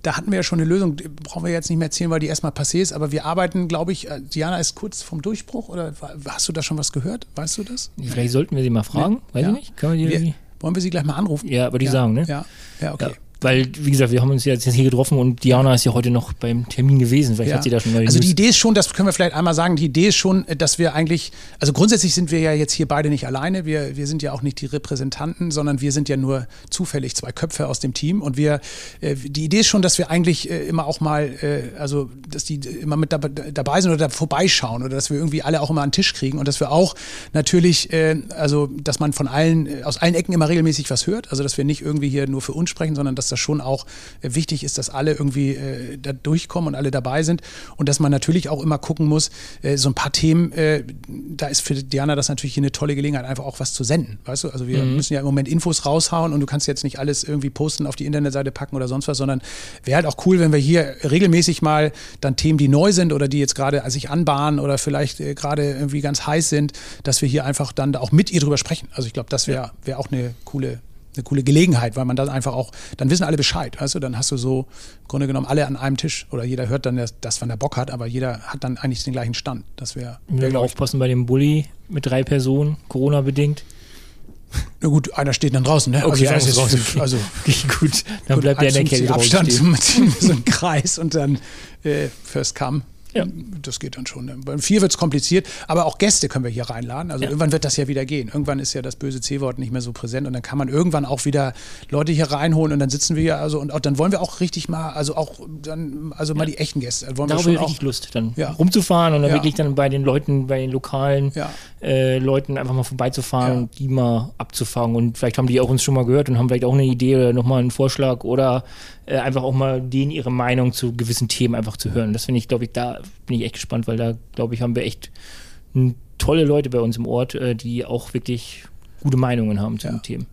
da hatten wir ja schon eine Lösung, brauchen wir jetzt nicht mehr erzählen, weil die erstmal passé ist, aber wir arbeiten, glaube ich, äh, Diana ist kurz vom Durchbruch oder hast du da schon was gehört? Weißt du das? Vielleicht sollten wir sie mal fragen, nee? weiß ja. ich nicht. Können wir, die wir wollen wir sie gleich mal anrufen? Ja, würde ich ja. sagen, ne? Ja, ja okay. Ja weil, wie gesagt, wir haben uns jetzt hier getroffen und Diana ist ja heute noch beim Termin gewesen. Vielleicht ja. hat sie da schon mal Also die Idee ist schon, das können wir vielleicht einmal sagen, die Idee ist schon, dass wir eigentlich, also grundsätzlich sind wir ja jetzt hier beide nicht alleine. Wir, wir sind ja auch nicht die Repräsentanten, sondern wir sind ja nur zufällig zwei Köpfe aus dem Team. Und wir, äh, die Idee ist schon, dass wir eigentlich äh, immer auch mal, äh, also dass die immer mit dabei sind oder da vorbeischauen oder dass wir irgendwie alle auch immer an den Tisch kriegen und dass wir auch natürlich, also dass man von allen, aus allen Ecken immer regelmäßig was hört. Also dass wir nicht irgendwie hier nur für uns sprechen, sondern dass das schon auch äh, wichtig ist, dass alle irgendwie äh, da durchkommen und alle dabei sind und dass man natürlich auch immer gucken muss, äh, so ein paar Themen, äh, da ist für Diana das natürlich eine tolle Gelegenheit, einfach auch was zu senden, weißt du? Also wir mhm. müssen ja im Moment Infos raushauen und du kannst jetzt nicht alles irgendwie posten, auf die Internetseite packen oder sonst was, sondern wäre halt auch cool, wenn wir hier regelmäßig mal dann Themen, die neu sind oder die jetzt gerade sich anbahnen oder vielleicht äh, gerade irgendwie ganz heiß sind, dass wir hier einfach dann auch mit ihr drüber sprechen. Also ich glaube, das wäre wär auch eine coole eine coole Gelegenheit, weil man dann einfach auch, dann wissen alle Bescheid, weißt du, dann hast du so im Grunde genommen alle an einem Tisch oder jeder hört dann das, wann er Bock hat, aber jeder hat dann eigentlich den gleichen Stand. Das wäre. Wir müssen aufpassen bei dem Bulli mit drei Personen, Corona-bedingt. Na gut, einer steht dann draußen, ne? Okay, also, draußen. Okay. also gut, dann bleibt der in der Kälte Abstand, so ein Kreis und dann äh, First Come. Ja. Das geht dann schon. Beim vier wird es kompliziert, aber auch Gäste können wir hier reinladen. Also ja. irgendwann wird das ja wieder gehen. Irgendwann ist ja das böse C-Wort nicht mehr so präsent und dann kann man irgendwann auch wieder Leute hier reinholen und dann sitzen wir hier, also und auch, dann wollen wir auch richtig mal, also auch dann, also mal ja. die echten Gäste. Wollen da haben wir richtig Lust, dann rumzufahren und dann wirklich dann bei den Leuten, bei den lokalen äh, Leuten einfach mal vorbeizufahren und die mal abzufangen. Und vielleicht haben die auch uns schon mal gehört und haben vielleicht auch eine Idee oder nochmal einen Vorschlag oder äh, einfach auch mal denen ihre Meinung zu gewissen Themen einfach zu hören. Das finde ich, glaube ich, da bin ich echt gespannt, weil da, glaube ich, haben wir echt tolle Leute bei uns im Ort, äh, die auch wirklich gute Meinungen haben zu ja. den Themen.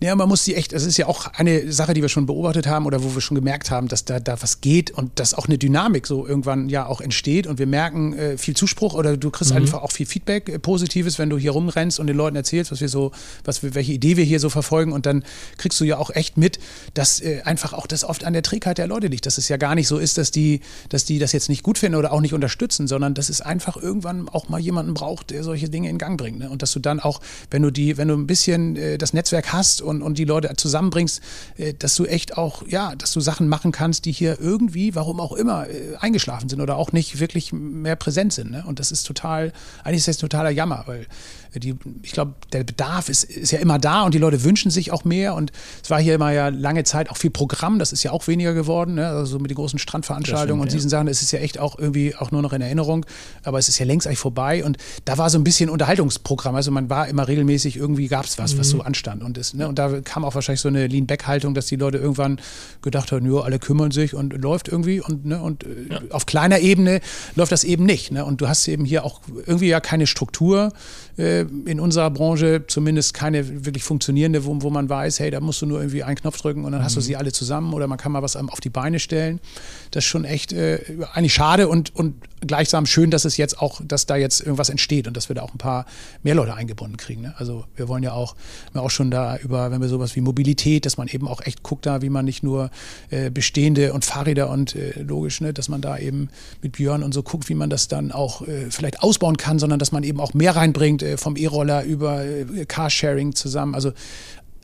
Ja, man muss die echt, das ist ja auch eine Sache, die wir schon beobachtet haben oder wo wir schon gemerkt haben, dass da, da was geht und dass auch eine Dynamik so irgendwann ja auch entsteht und wir merken äh, viel Zuspruch oder du kriegst mhm. einfach auch viel Feedback, äh, Positives, wenn du hier rumrennst und den Leuten erzählst, was wir so, was wir, welche Idee wir hier so verfolgen und dann kriegst du ja auch echt mit, dass äh, einfach auch das oft an der Trägheit der Leute liegt, dass es ja gar nicht so ist, dass die, dass die das jetzt nicht gut finden oder auch nicht unterstützen, sondern dass es einfach irgendwann auch mal jemanden braucht, der solche Dinge in Gang bringt. Ne? Und dass du dann auch, wenn du die, wenn du ein bisschen äh, das Netzwerk hast und, und die Leute zusammenbringst, äh, dass du echt auch, ja, dass du Sachen machen kannst, die hier irgendwie, warum auch immer, äh, eingeschlafen sind oder auch nicht wirklich mehr präsent sind. Ne? Und das ist total, eigentlich ist das totaler Jammer, weil die, ich glaube, der Bedarf ist, ist ja immer da und die Leute wünschen sich auch mehr. Und es war hier immer ja lange Zeit auch viel Programm, das ist ja auch weniger geworden, ne? also mit den großen Strandveranstaltungen und diesen ja. Sachen. Es ist ja echt auch irgendwie auch nur noch in Erinnerung, aber es ist ja längst eigentlich vorbei. Und da war so ein bisschen Unterhaltungsprogramm. Also man war immer regelmäßig, irgendwie gab es was, mhm. was so anstand. Und, das, ne? und da kam auch wahrscheinlich so eine Lean-Back-Haltung, dass die Leute irgendwann gedacht haben, ja, alle kümmern sich und läuft irgendwie. Und, ne? und äh, ja. auf kleiner Ebene läuft das eben nicht. Ne? Und du hast eben hier auch irgendwie ja keine Struktur äh, in unserer Branche zumindest keine wirklich funktionierende, wo, wo man weiß, hey, da musst du nur irgendwie einen Knopf drücken und dann hast du mhm. sie alle zusammen oder man kann mal was auf die Beine stellen. Das ist schon echt äh, eigentlich schade und, und gleichsam schön, dass es jetzt auch, dass da jetzt irgendwas entsteht und dass wir da auch ein paar mehr Leute eingebunden kriegen. Ne? Also wir wollen ja auch, wir auch schon da über, wenn wir sowas wie Mobilität, dass man eben auch echt guckt da, wie man nicht nur äh, bestehende und Fahrräder und äh, logisch, ne, dass man da eben mit Björn und so guckt, wie man das dann auch äh, vielleicht ausbauen kann, sondern dass man eben auch mehr reinbringt äh, vom E-Roller über äh, Carsharing zusammen. Also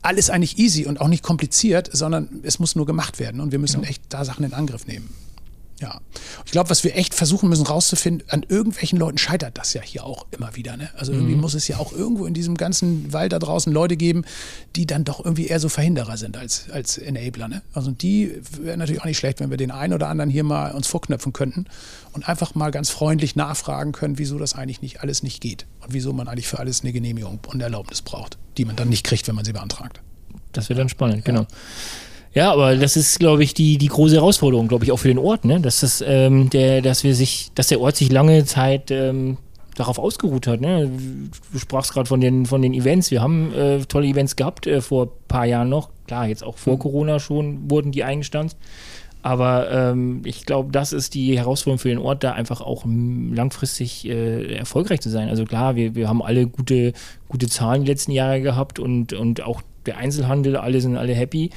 alles eigentlich easy und auch nicht kompliziert, sondern es muss nur gemacht werden und wir müssen ja. echt da Sachen in Angriff nehmen. Ja. Ich glaube, was wir echt versuchen müssen rauszufinden, an irgendwelchen Leuten scheitert das ja hier auch immer wieder. Ne? Also irgendwie mhm. muss es ja auch irgendwo in diesem ganzen Wald da draußen Leute geben, die dann doch irgendwie eher so Verhinderer sind als, als Enabler. Ne? Also die wäre natürlich auch nicht schlecht, wenn wir den einen oder anderen hier mal uns vorknöpfen könnten und einfach mal ganz freundlich nachfragen können, wieso das eigentlich nicht alles nicht geht und wieso man eigentlich für alles eine Genehmigung und Erlaubnis braucht, die man dann nicht kriegt, wenn man sie beantragt. Das wird dann spannend, genau. Ja, aber das ist, glaube ich, die, die große Herausforderung, glaube ich, auch für den Ort, ne? Dass das, ähm, der, dass wir sich, dass der Ort sich lange Zeit ähm, darauf ausgeruht hat. Ne? Du sprachst gerade von den, von den Events. Wir haben äh, tolle Events gehabt äh, vor ein paar Jahren noch. Klar, jetzt auch vor mhm. Corona schon wurden die eingestanzt. Aber ähm, ich glaube, das ist die Herausforderung für den Ort, da einfach auch langfristig äh, erfolgreich zu sein. Also klar, wir, wir haben alle gute, gute Zahlen die letzten Jahre gehabt und, und auch der Einzelhandel, alle sind alle happy.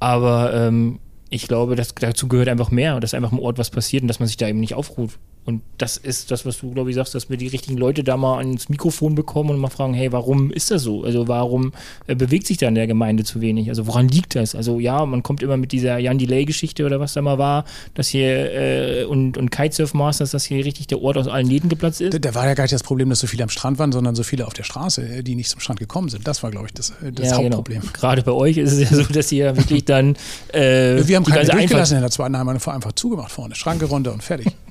Aber ähm, ich glaube, dass dazu gehört einfach mehr, dass einfach im Ort was passiert und dass man sich da eben nicht aufruht. Und das ist das, was du, glaube ich, sagst, dass wir die richtigen Leute da mal ans Mikrofon bekommen und mal fragen, hey, warum ist das so? Also warum äh, bewegt sich da in der Gemeinde zu wenig? Also woran liegt das? Also ja, man kommt immer mit dieser Jan Delay-Geschichte oder was da mal war, dass hier äh, und, und Kitesurf Masters, dass hier richtig der Ort aus allen Nähten geplatzt ist. Da, da, war ja gar nicht das Problem, dass so viele am Strand waren, sondern so viele auf der Straße, äh, die nicht zum Strand gekommen sind. Das war, glaube ich, das, äh, das ja, genau. Hauptproblem. Genau. Gerade bei euch ist es ja so, dass ihr wirklich dann äh, Wir haben keine durchgelassen in der zweiten Heim, einfach zugemacht vorne, Schranke runter und fertig.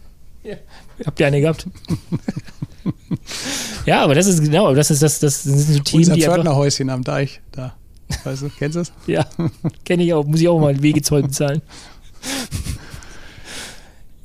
Ja. Habt ihr eine gehabt? ja, aber das ist genau, das ist das, das sind so Themen, Unser die Pförtnerhäuschen am Deich, da. Weißt du, kennst du es? ja, kenne ich auch, muss ich auch mal Wegezoll bezahlen.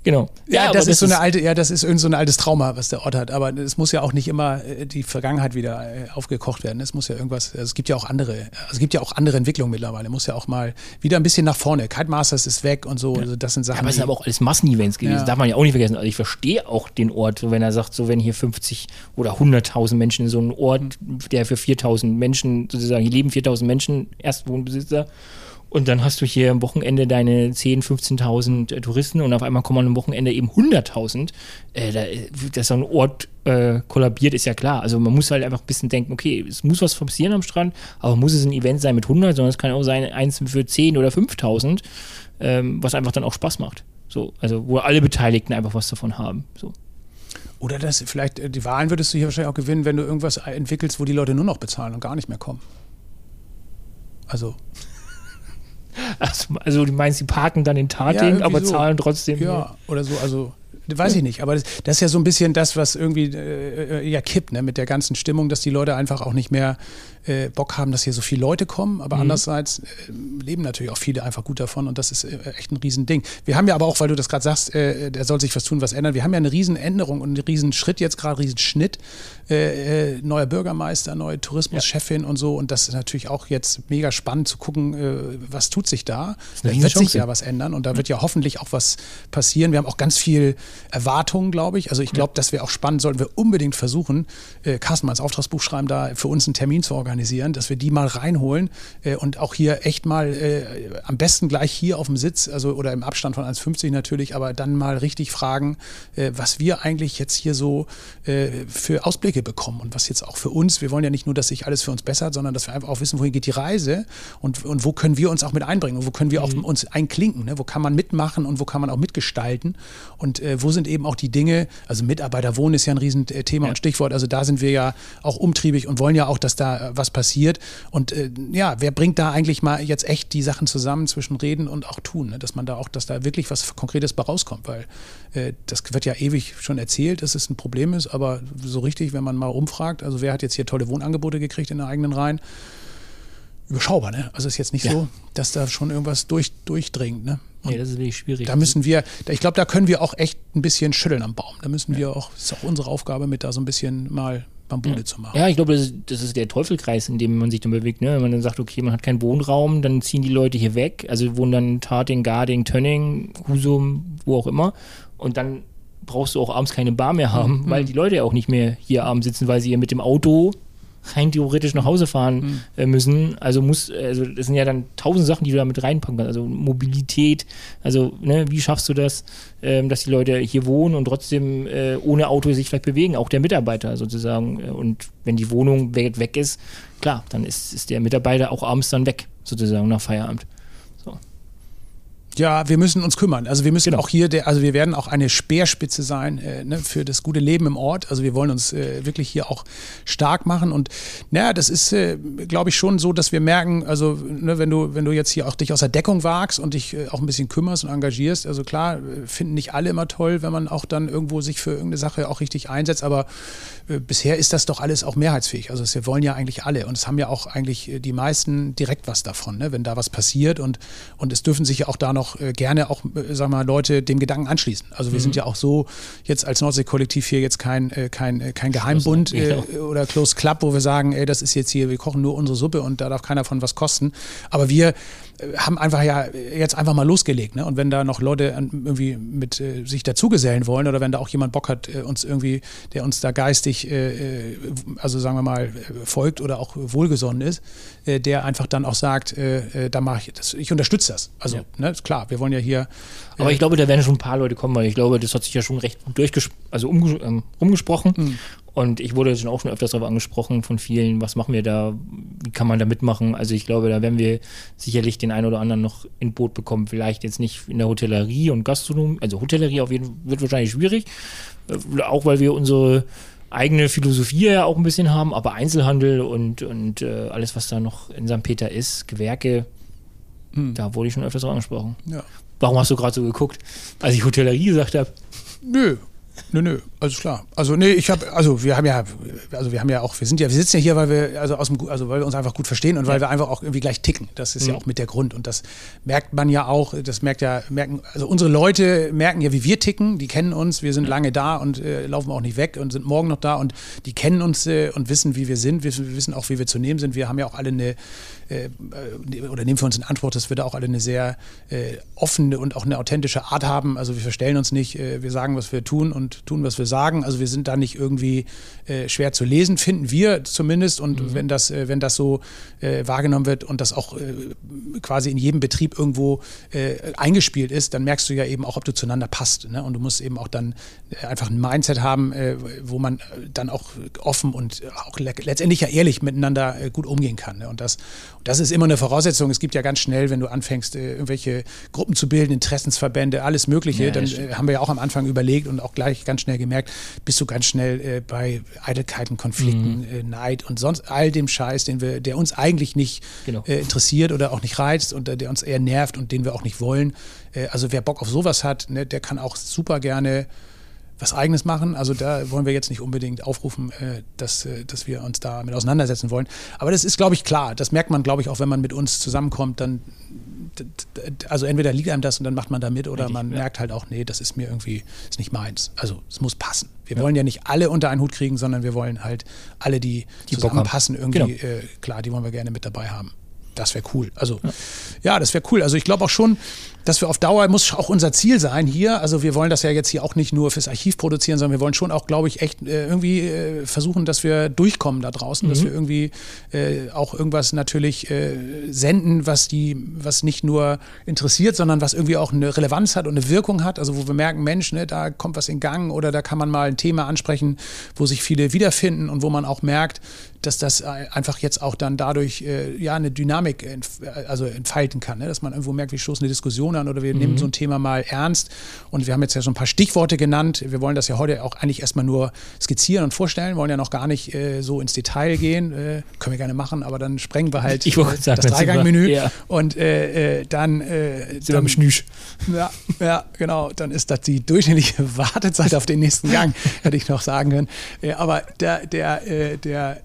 Genau. Ja, ja das, ist so eine alte, ja, das ist irgend so ein altes Trauma, was der Ort hat. Aber es muss ja auch nicht immer äh, die Vergangenheit wieder äh, aufgekocht werden. Es muss ja irgendwas, also es gibt ja auch andere, also es gibt ja auch andere Entwicklungen mittlerweile. Muss ja auch mal wieder ein bisschen nach vorne. Kite Masters ist weg und so. Ja. Also das sind Sachen. Ja, aber es sind aber auch alles Massenevents gewesen. Ja. Darf man ja auch nicht vergessen. Also ich verstehe auch den Ort, wenn er sagt, so wenn hier 50 oder 100.000 Menschen in so einem Ort, der für 4.000 Menschen sozusagen, hier leben 4.000 Menschen, Erstwohnbesitzer und dann hast du hier am Wochenende deine 10.000, 15.000 äh, Touristen und auf einmal kommen am Wochenende eben 100.000. Äh, da, dass so ein Ort äh, kollabiert, ist ja klar. Also man muss halt einfach ein bisschen denken, okay, es muss was passieren am Strand, aber muss es ein Event sein mit 100, sondern es kann auch sein, eins für 10 oder 5.000, ähm, was einfach dann auch Spaß macht. So, also wo alle Beteiligten einfach was davon haben. So. Oder das, vielleicht, äh, die Wahlen würdest du hier wahrscheinlich auch gewinnen, wenn du irgendwas entwickelst, wo die Leute nur noch bezahlen und gar nicht mehr kommen. Also. Also, also du meinst, sie parken dann in Tating, ja, aber so. zahlen trotzdem. Ja, mehr. oder so, also weiß ich nicht, aber das, das, ist ja so ein bisschen das, was irgendwie äh, äh, ja kippt, ne, mit der ganzen Stimmung, dass die Leute einfach auch nicht mehr äh, Bock haben, dass hier so viele Leute kommen, aber mhm. andererseits äh, leben natürlich auch viele einfach gut davon und das ist äh, echt ein Riesending. Wir haben ja aber auch, weil du das gerade sagst, äh, da soll sich was tun, was ändern. Wir haben ja eine Riesenänderung und einen Riesenschritt jetzt gerade, Riesenschnitt. Äh, äh, neuer Bürgermeister, neue Tourismuschefin ja. und so und das ist natürlich auch jetzt mega spannend zu gucken, was tut sich da. Da wird sich ja was ändern und da wird ja hoffentlich auch was passieren. Wir haben auch ganz viel Erwartungen, glaube ich. Also ich glaube, ja. das wäre auch spannend, sollten wir unbedingt versuchen, Carsten mal ins Auftragsbuch schreiben, da für uns einen Termin zu organisieren organisieren, dass wir die mal reinholen äh, und auch hier echt mal äh, am besten gleich hier auf dem Sitz, also oder im Abstand von 1,50 natürlich, aber dann mal richtig fragen, äh, was wir eigentlich jetzt hier so äh, für Ausblicke bekommen und was jetzt auch für uns, wir wollen ja nicht nur, dass sich alles für uns bessert, sondern dass wir einfach auch wissen, wohin geht die Reise und, und wo können wir uns auch mit einbringen und wo können wir mhm. auch uns einklinken, ne? wo kann man mitmachen und wo kann man auch mitgestalten und äh, wo sind eben auch die Dinge, also Mitarbeiterwohnen ist ja ein Riesenthema ja. und Stichwort, also da sind wir ja auch umtriebig und wollen ja auch, dass da was was passiert. Und äh, ja, wer bringt da eigentlich mal jetzt echt die Sachen zusammen zwischen Reden und auch Tun, ne? dass man da auch, dass da wirklich was Konkretes bei rauskommt, weil äh, das wird ja ewig schon erzählt, dass es ein Problem ist, aber so richtig, wenn man mal umfragt, also wer hat jetzt hier tolle Wohnangebote gekriegt in der eigenen Reihen? überschaubar, ne? Also ist jetzt nicht ja. so, dass da schon irgendwas durch, durchdringt, ne? nee, das ist wirklich schwierig. Da müssen wir, ich glaube, da können wir auch echt ein bisschen schütteln am Baum. Da müssen wir auch, das ist auch unsere Aufgabe, mit da so ein bisschen mal Bambule ja. zu machen. Ja, ich glaube, das, das, ist der Teufelkreis, in dem man sich dann bewegt. Ne? Wenn man dann sagt, okay, man hat keinen Wohnraum, dann ziehen die Leute hier weg. Also wohnen dann Tating, Garding, Tönning, Husum, wo auch immer. Und dann brauchst du auch abends keine Bar mehr haben, mhm. weil die Leute ja auch nicht mehr hier abends sitzen, weil sie ja mit dem Auto rein theoretisch nach Hause fahren mhm. müssen. Also muss, also das sind ja dann tausend Sachen, die du da mit reinpacken kannst. Also Mobilität, also ne, wie schaffst du das, ähm, dass die Leute hier wohnen und trotzdem äh, ohne Auto sich vielleicht bewegen, auch der Mitarbeiter sozusagen. Und wenn die Wohnung weg, weg ist, klar, dann ist, ist der Mitarbeiter auch abends dann weg, sozusagen nach Feierabend. Ja, wir müssen uns kümmern. Also wir müssen genau. auch hier, der, also wir werden auch eine Speerspitze sein äh, ne, für das gute Leben im Ort. Also wir wollen uns äh, wirklich hier auch stark machen. Und naja, das ist, äh, glaube ich, schon so, dass wir merken, also ne, wenn du, wenn du jetzt hier auch dich aus der Deckung wagst und dich äh, auch ein bisschen kümmerst und engagierst, also klar, äh, finden nicht alle immer toll, wenn man auch dann irgendwo sich für irgendeine Sache auch richtig einsetzt, aber äh, bisher ist das doch alles auch mehrheitsfähig. Also wir wollen ja eigentlich alle und es haben ja auch eigentlich die meisten direkt was davon, ne, wenn da was passiert und, und es dürfen sich ja auch da noch noch äh, gerne auch, äh, sag mal, Leute dem Gedanken anschließen. Also wir mhm. sind ja auch so jetzt als Nordsee-Kollektiv hier jetzt kein, äh, kein, kein Geheimbund äh, oder Closed Club, wo wir sagen, ey, das ist jetzt hier, wir kochen nur unsere Suppe und da darf keiner von was kosten. Aber wir haben einfach ja jetzt einfach mal losgelegt. Ne? Und wenn da noch Leute irgendwie mit äh, sich dazugesellen wollen oder wenn da auch jemand Bock hat, äh, uns irgendwie, der uns da geistig, äh, äh also sagen wir mal, folgt oder auch wohlgesonnen ist, äh, der einfach dann auch sagt, äh, da mache ich das, ich unterstütze das. Also, ja. ne, klar, wir wollen ja hier. Aber ich glaube, da werden schon ein paar Leute kommen, weil ich glaube, das hat sich ja schon recht gut durchgesprochen, also ähm, rumgesprochen. Mhm. Und ich wurde schon auch schon öfters darauf angesprochen von vielen, was machen wir da, wie kann man da mitmachen. Also ich glaube, da werden wir sicherlich den einen oder anderen noch in Boot bekommen. Vielleicht jetzt nicht in der Hotellerie und Gastronomie, also Hotellerie auf jeden Fall wird wahrscheinlich schwierig, äh, auch weil wir unsere eigene Philosophie ja auch ein bisschen haben, aber Einzelhandel und, und äh, alles, was da noch in St. Peter ist, Gewerke, hm. da wurde ich schon öfters darauf angesprochen. Ja. Warum hast du gerade so geguckt, als ich Hotellerie gesagt habe? Nö, Nö, nö, also klar. Also nee, ich habe, also wir haben ja, also wir haben ja auch, wir sind ja, wir sitzen ja hier, weil wir, also aus dem, also weil wir uns einfach gut verstehen und weil wir einfach auch irgendwie gleich ticken. Das ist mhm. ja auch mit der Grund und das merkt man ja auch. Das merkt ja, merken, also unsere Leute merken ja, wie wir ticken. Die kennen uns, wir sind lange da und äh, laufen auch nicht weg und sind morgen noch da und die kennen uns äh, und wissen, wie wir sind. Wir, wir wissen auch, wie wir zu nehmen sind. Wir haben ja auch alle eine äh, oder nehmen für uns in Anspruch, dass wir da auch alle eine sehr äh, offene und auch eine authentische Art haben. Also wir verstellen uns nicht, äh, wir sagen, was wir tun und tun, was wir sagen. Also wir sind da nicht irgendwie äh, schwer zu lesen, finden wir zumindest. Und mhm. wenn das, äh, wenn das so äh, wahrgenommen wird und das auch quasi in jedem Betrieb irgendwo eingespielt ist, dann merkst du ja eben auch, ob du zueinander passt. Ne? Und du musst eben auch dann einfach ein Mindset haben, wo man dann auch offen und auch letztendlich ja ehrlich miteinander gut umgehen kann. Ne? Und das, das ist immer eine Voraussetzung. Es gibt ja ganz schnell, wenn du anfängst, äh, irgendwelche Gruppen zu bilden, Interessensverbände, alles Mögliche, ja, dann äh, haben wir ja auch am Anfang überlegt und auch gleich ganz schnell gemerkt, bist du ganz schnell äh, bei Eitelkeiten, Konflikten, mhm. Neid und sonst all dem Scheiß, den wir, der uns eigentlich nicht genau. interessiert oder auch nicht reizt und der uns eher nervt und den wir auch nicht wollen. also wer Bock auf sowas hat, ne, der kann auch super gerne was Eigenes machen. Also da wollen wir jetzt nicht unbedingt aufrufen, äh, dass, äh, dass wir uns da mit auseinandersetzen wollen. Aber das ist, glaube ich, klar. Das merkt man, glaube ich, auch wenn man mit uns zusammenkommt. Dann, also entweder liegt einem das und dann macht man da mit oder man ja. merkt halt auch, nee, das ist mir irgendwie, ist nicht meins. Also es muss passen. Wir ja. wollen ja nicht alle unter einen Hut kriegen, sondern wir wollen halt alle, die, die zusammenpassen, irgendwie, genau. äh, klar, die wollen wir gerne mit dabei haben das wäre cool. Also ja, ja das wäre cool. Also ich glaube auch schon, dass wir auf Dauer, muss auch unser Ziel sein hier, also wir wollen das ja jetzt hier auch nicht nur fürs Archiv produzieren, sondern wir wollen schon auch, glaube ich, echt äh, irgendwie äh, versuchen, dass wir durchkommen da draußen, mhm. dass wir irgendwie äh, auch irgendwas natürlich äh, senden, was die, was nicht nur interessiert, sondern was irgendwie auch eine Relevanz hat und eine Wirkung hat, also wo wir merken, Mensch, ne, da kommt was in Gang oder da kann man mal ein Thema ansprechen, wo sich viele wiederfinden und wo man auch merkt, dass das äh, einfach jetzt auch dann dadurch äh, ja eine Dynamik entf also entfalten kann, ne? dass man irgendwo merkt, wir stoßen eine Diskussion an oder wir mhm. nehmen so ein Thema mal ernst. Und wir haben jetzt ja so ein paar Stichworte genannt. Wir wollen das ja heute auch eigentlich erstmal nur skizzieren und vorstellen, wollen ja noch gar nicht äh, so ins Detail gehen. Äh, können wir gerne machen, aber dann sprengen wir halt sagen, das Dreigangmenü ja. und äh, äh dann, äh, dann Schnüsch. Ja, ja, genau. Dann ist das die durchschnittliche Wartezeit auf den nächsten Gang, hätte ich noch sagen können. aber der, der, der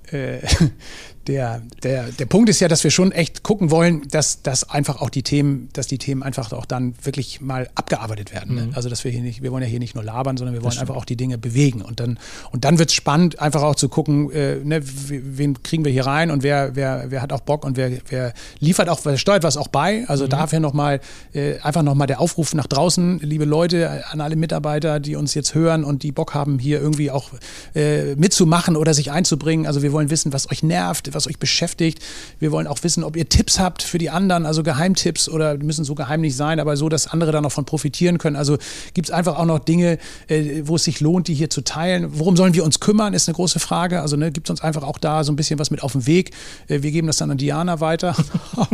der, der, der Punkt ist ja, dass wir schon echt gucken wollen, dass, dass einfach auch die Themen, dass die Themen einfach auch dann wirklich mal abgearbeitet werden. Ne? Mhm. Also dass wir hier nicht, wir wollen ja hier nicht nur labern, sondern wir wollen einfach auch die Dinge bewegen. Und dann, und dann wird es spannend, einfach auch zu gucken, äh, ne, wen kriegen wir hier rein und wer, wer, wer hat auch Bock und wer, wer liefert auch, wer steuert was auch bei. Also mhm. dafür nochmal, äh, einfach nochmal der Aufruf nach draußen, liebe Leute, an alle Mitarbeiter, die uns jetzt hören und die Bock haben, hier irgendwie auch äh, mitzumachen oder sich einzubringen. Also wir wollen wissen, was euch nervt, was euch beschäftigt. Wir wollen auch wissen, ob ihr Tipps habt für die anderen, also Geheimtipps oder müssen so geheim nicht sein, aber so, dass andere da noch von profitieren können. Also gibt es einfach auch noch Dinge, äh, wo es sich lohnt, die hier zu teilen. Worum sollen wir uns kümmern, ist eine große Frage. Also ne, gibt es uns einfach auch da so ein bisschen was mit auf den Weg. Äh, wir geben das dann an Diana weiter.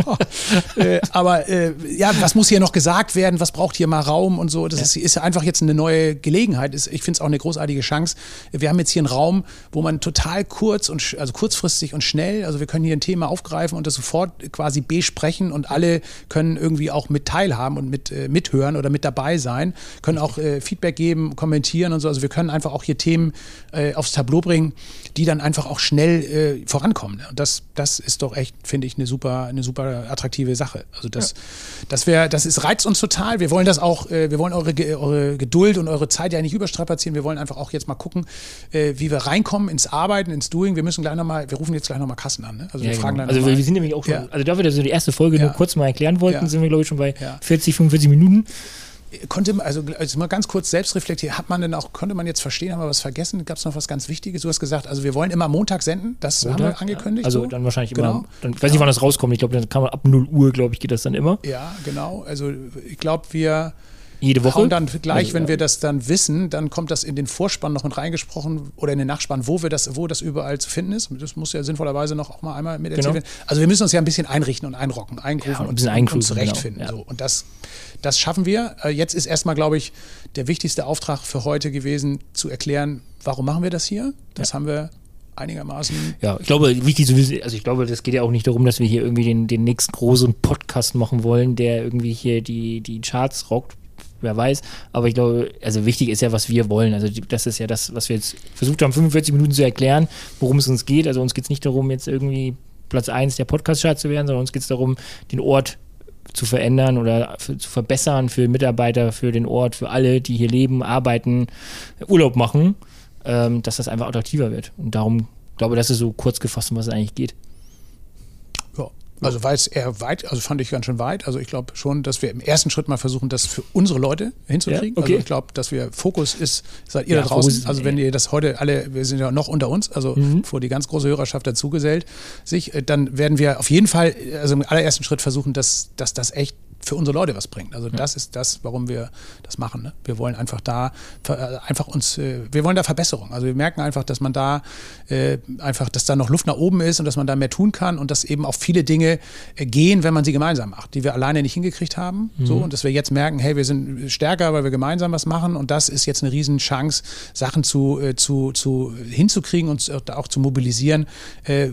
äh, aber äh, ja, was muss hier noch gesagt werden? Was braucht hier mal Raum und so? Das ja. ist, ist einfach jetzt eine neue Gelegenheit. Ich finde es auch eine großartige Chance. Wir haben jetzt hier einen Raum, wo man total kurz und also kurzfristig und schnell schnell. Also wir können hier ein Thema aufgreifen und das sofort quasi besprechen und alle können irgendwie auch mit teilhaben und mit äh, mithören oder mit dabei sein, können auch äh, Feedback geben, kommentieren und so. Also wir können einfach auch hier Themen äh, aufs Tableau bringen, die dann einfach auch schnell äh, vorankommen. Und das, das ist doch echt, finde ich, eine super, eine super attraktive Sache. Also das, ja. das wäre, das ist reizt uns total. Wir wollen das auch, äh, wir wollen eure, eure Geduld und eure Zeit ja nicht überstrapazieren. Wir wollen einfach auch jetzt mal gucken, äh, wie wir reinkommen ins Arbeiten, ins Doing. Wir müssen gleich nochmal, wir rufen jetzt gleich nochmal Kassen an. Ne? Also ja, wir fragen genau. dann Also wir sind nämlich auch schon, ja. also dafür, dass wir die erste Folge nur kurz mal erklären wollten, sind wir glaube ich schon bei 40, 45 Minuten konnte also, also mal ganz kurz selbst reflektieren, hat man denn auch, konnte man jetzt verstehen, haben wir was vergessen? Gab es noch was ganz Wichtiges? Du hast gesagt, also wir wollen immer Montag senden, das Montag, haben wir angekündigt. Also so. dann wahrscheinlich genau. immer, dann, ich weiß nicht, wann das rauskommt, ich glaube, dann kann man ab 0 Uhr, glaube ich, geht das dann immer. Ja, genau, also ich glaube, wir jede Woche. Und dann gleich, also, wenn wir das dann wissen, dann kommt das in den Vorspann noch mit reingesprochen oder in den Nachspann, wo wir das, wo das überall zu finden ist. Das muss ja sinnvollerweise noch auch mal einmal mit erzählen. Genau. Also wir müssen uns ja ein bisschen einrichten und einrocken, eingrufen ja, und, und, und zurechtfinden. Genau. So. Und das, das schaffen wir. Äh, jetzt ist erstmal, glaube ich, der wichtigste Auftrag für heute gewesen, zu erklären, warum machen wir das hier. Das ja. haben wir einigermaßen. Ja, ich glaube, wichtig zu wissen, also ich glaube, das geht ja auch nicht darum, dass wir hier irgendwie den, den nächsten großen Podcast machen wollen, der irgendwie hier die, die Charts rockt wer weiß. Aber ich glaube, also wichtig ist ja, was wir wollen. Also das ist ja das, was wir jetzt versucht haben, 45 Minuten zu erklären, worum es uns geht. Also uns geht es nicht darum, jetzt irgendwie Platz 1 der Podcast-Chart zu werden, sondern uns geht es darum, den Ort zu verändern oder zu verbessern für Mitarbeiter, für den Ort, für alle, die hier leben, arbeiten, Urlaub machen, ähm, dass das einfach attraktiver wird. Und darum glaube ich, das ist so kurz gefasst, um was es eigentlich geht. Also war es eher weit, also fand ich ganz schön weit. Also ich glaube schon, dass wir im ersten Schritt mal versuchen, das für unsere Leute hinzukriegen. Ja, okay. Also ich glaube, dass wir Fokus ist, seid ihr ja, da draußen. Fokus, also wenn ihr das heute alle, wir sind ja noch unter uns, also mhm. vor die ganz große Hörerschaft dazugesellt sich, äh, dann werden wir auf jeden Fall, also im allerersten Schritt versuchen, dass, dass das echt für unsere Leute was bringt. Also das ist das, warum wir das machen. Ne? Wir wollen einfach da äh, einfach uns, äh, wir wollen da Verbesserung. Also wir merken einfach, dass man da äh, einfach, dass da noch Luft nach oben ist und dass man da mehr tun kann und dass eben auch viele Dinge gehen, wenn man sie gemeinsam macht, die wir alleine nicht hingekriegt haben. Mhm. So und dass wir jetzt merken, hey, wir sind stärker, weil wir gemeinsam was machen und das ist jetzt eine Riesenchance, Sachen zu, zu, zu hinzukriegen und auch zu mobilisieren,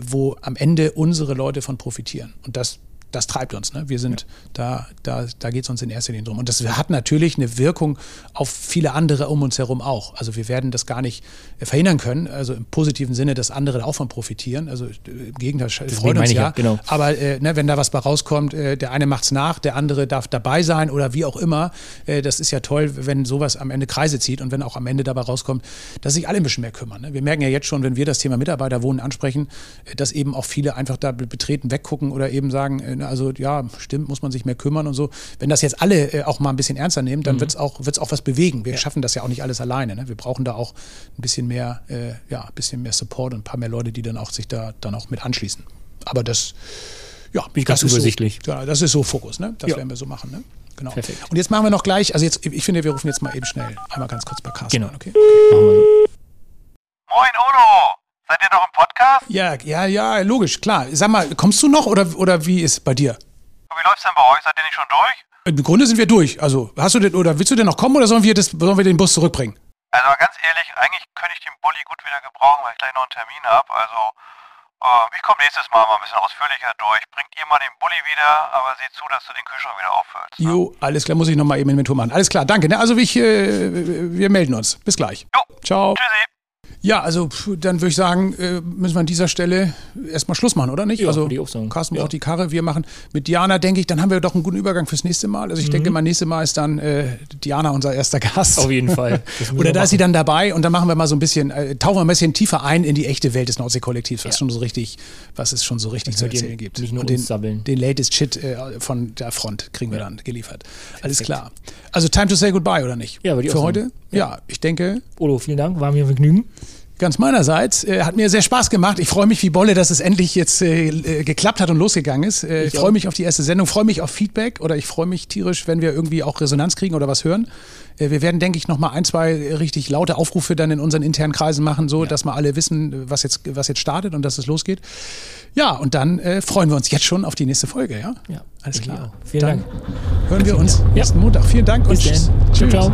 wo am Ende unsere Leute von profitieren. Und das das treibt uns. Ne? Wir sind ja. da, da, da geht es uns in erster Linie drum. Und das hat natürlich eine Wirkung auf viele andere um uns herum auch. Also wir werden das gar nicht äh, verhindern können, also im positiven Sinne, dass andere davon profitieren. Also äh, im Gegenteil, das freut uns ja. Genau. Aber äh, ne, wenn da was bei rauskommt, äh, der eine macht es nach, der andere darf dabei sein oder wie auch immer, äh, das ist ja toll, wenn sowas am Ende Kreise zieht und wenn auch am Ende dabei rauskommt, dass sich alle ein bisschen mehr kümmern. Ne? Wir merken ja jetzt schon, wenn wir das Thema Mitarbeiterwohnen ansprechen, äh, dass eben auch viele einfach da betreten weggucken oder eben sagen, Ne, also ja, stimmt, muss man sich mehr kümmern und so. Wenn das jetzt alle äh, auch mal ein bisschen ernster nehmen, dann mhm. wird es auch, wird's auch was bewegen. Wir ja. schaffen das ja auch nicht alles alleine. Ne? Wir brauchen da auch ein bisschen mehr, äh, ja, ein bisschen mehr Support und ein paar mehr Leute, die dann auch sich da dann auch mit anschließen. Aber das, ja, Bin ich ganz übersichtlich. So, ja, das ist so Fokus, ne? Das ja. werden wir so machen, ne? Genau. Perfekt. Und jetzt machen wir noch gleich, also jetzt, ich finde, wir rufen jetzt mal eben schnell einmal ganz kurz bei Carsten genau. an, okay? okay. Machen wir so. Moin Uno! Seid ihr noch im Podcast? Ja, ja, ja, logisch, klar. Sag mal, kommst du noch oder, oder wie ist bei dir? Wie läuft's denn bei euch? Seid ihr nicht schon durch? Im Grunde sind wir durch. Also, hast du denn, oder willst du denn noch kommen oder sollen wir, das, sollen wir den Bus zurückbringen? Also ganz ehrlich, eigentlich könnte ich den Bulli gut wieder gebrauchen, weil ich gleich noch einen Termin habe. Also äh, ich komme nächstes Mal mal ein bisschen ausführlicher durch. Bringt ihr mal den Bulli wieder, aber seht zu, dass du den Kühlschrank wieder auffüllst. Ne? Jo, alles klar, muss ich nochmal eben Inventur machen. Alles klar, danke. Ne? Also ich, äh, wir melden uns. Bis gleich. Jo. Ciao. Tschüssi. Ja, also dann würde ich sagen, äh, müssen wir an dieser Stelle erstmal Schluss machen, oder nicht? Ja, also Carsten braucht ja. die Karre, wir machen mit Diana, denke ich, dann haben wir doch einen guten Übergang fürs nächste Mal. Also ich mhm. denke, mein nächstes Mal ist dann äh, Diana unser erster Gast. Auf jeden Fall. oder da ist sie dann dabei und dann machen wir mal so ein bisschen, äh, tauchen wir ein bisschen tiefer ein in die echte Welt des Nordsee-Kollektivs, was ja. schon so richtig, was es schon so richtig zu erzählen gibt. Nicht nur und den, den latest Shit äh, von der Front kriegen wir dann geliefert. Alles klar. Also time to say goodbye, oder nicht? Ja, Für heute? Ja. ich denke. Olo, vielen Dank, war mir ein Vergnügen. Ganz meinerseits. Äh, hat mir sehr Spaß gemacht. Ich freue mich wie Bolle, dass es endlich jetzt äh, äh geklappt hat und losgegangen ist. Äh, ich, freue mich auf die erste Sendung, freue mich auf Feedback oder ich freue mich tierisch, wenn wir irgendwie auch Resonanz kriegen oder was hören. Äh, wir werden, denke ich, noch mal ein, zwei richtig laute Aufrufe dann in unseren internen Kreisen machen, so ja. dass wir alle wissen, was jetzt, was jetzt startet und dass es losgeht. Ja, und dann äh, freuen wir uns jetzt schon auf die nächste Folge. Ja, ja alles klar. Vielen dann Dank. Hören wir uns ja. nächsten Montag. Vielen Dank Bis und tschüss. Ciao, ciao.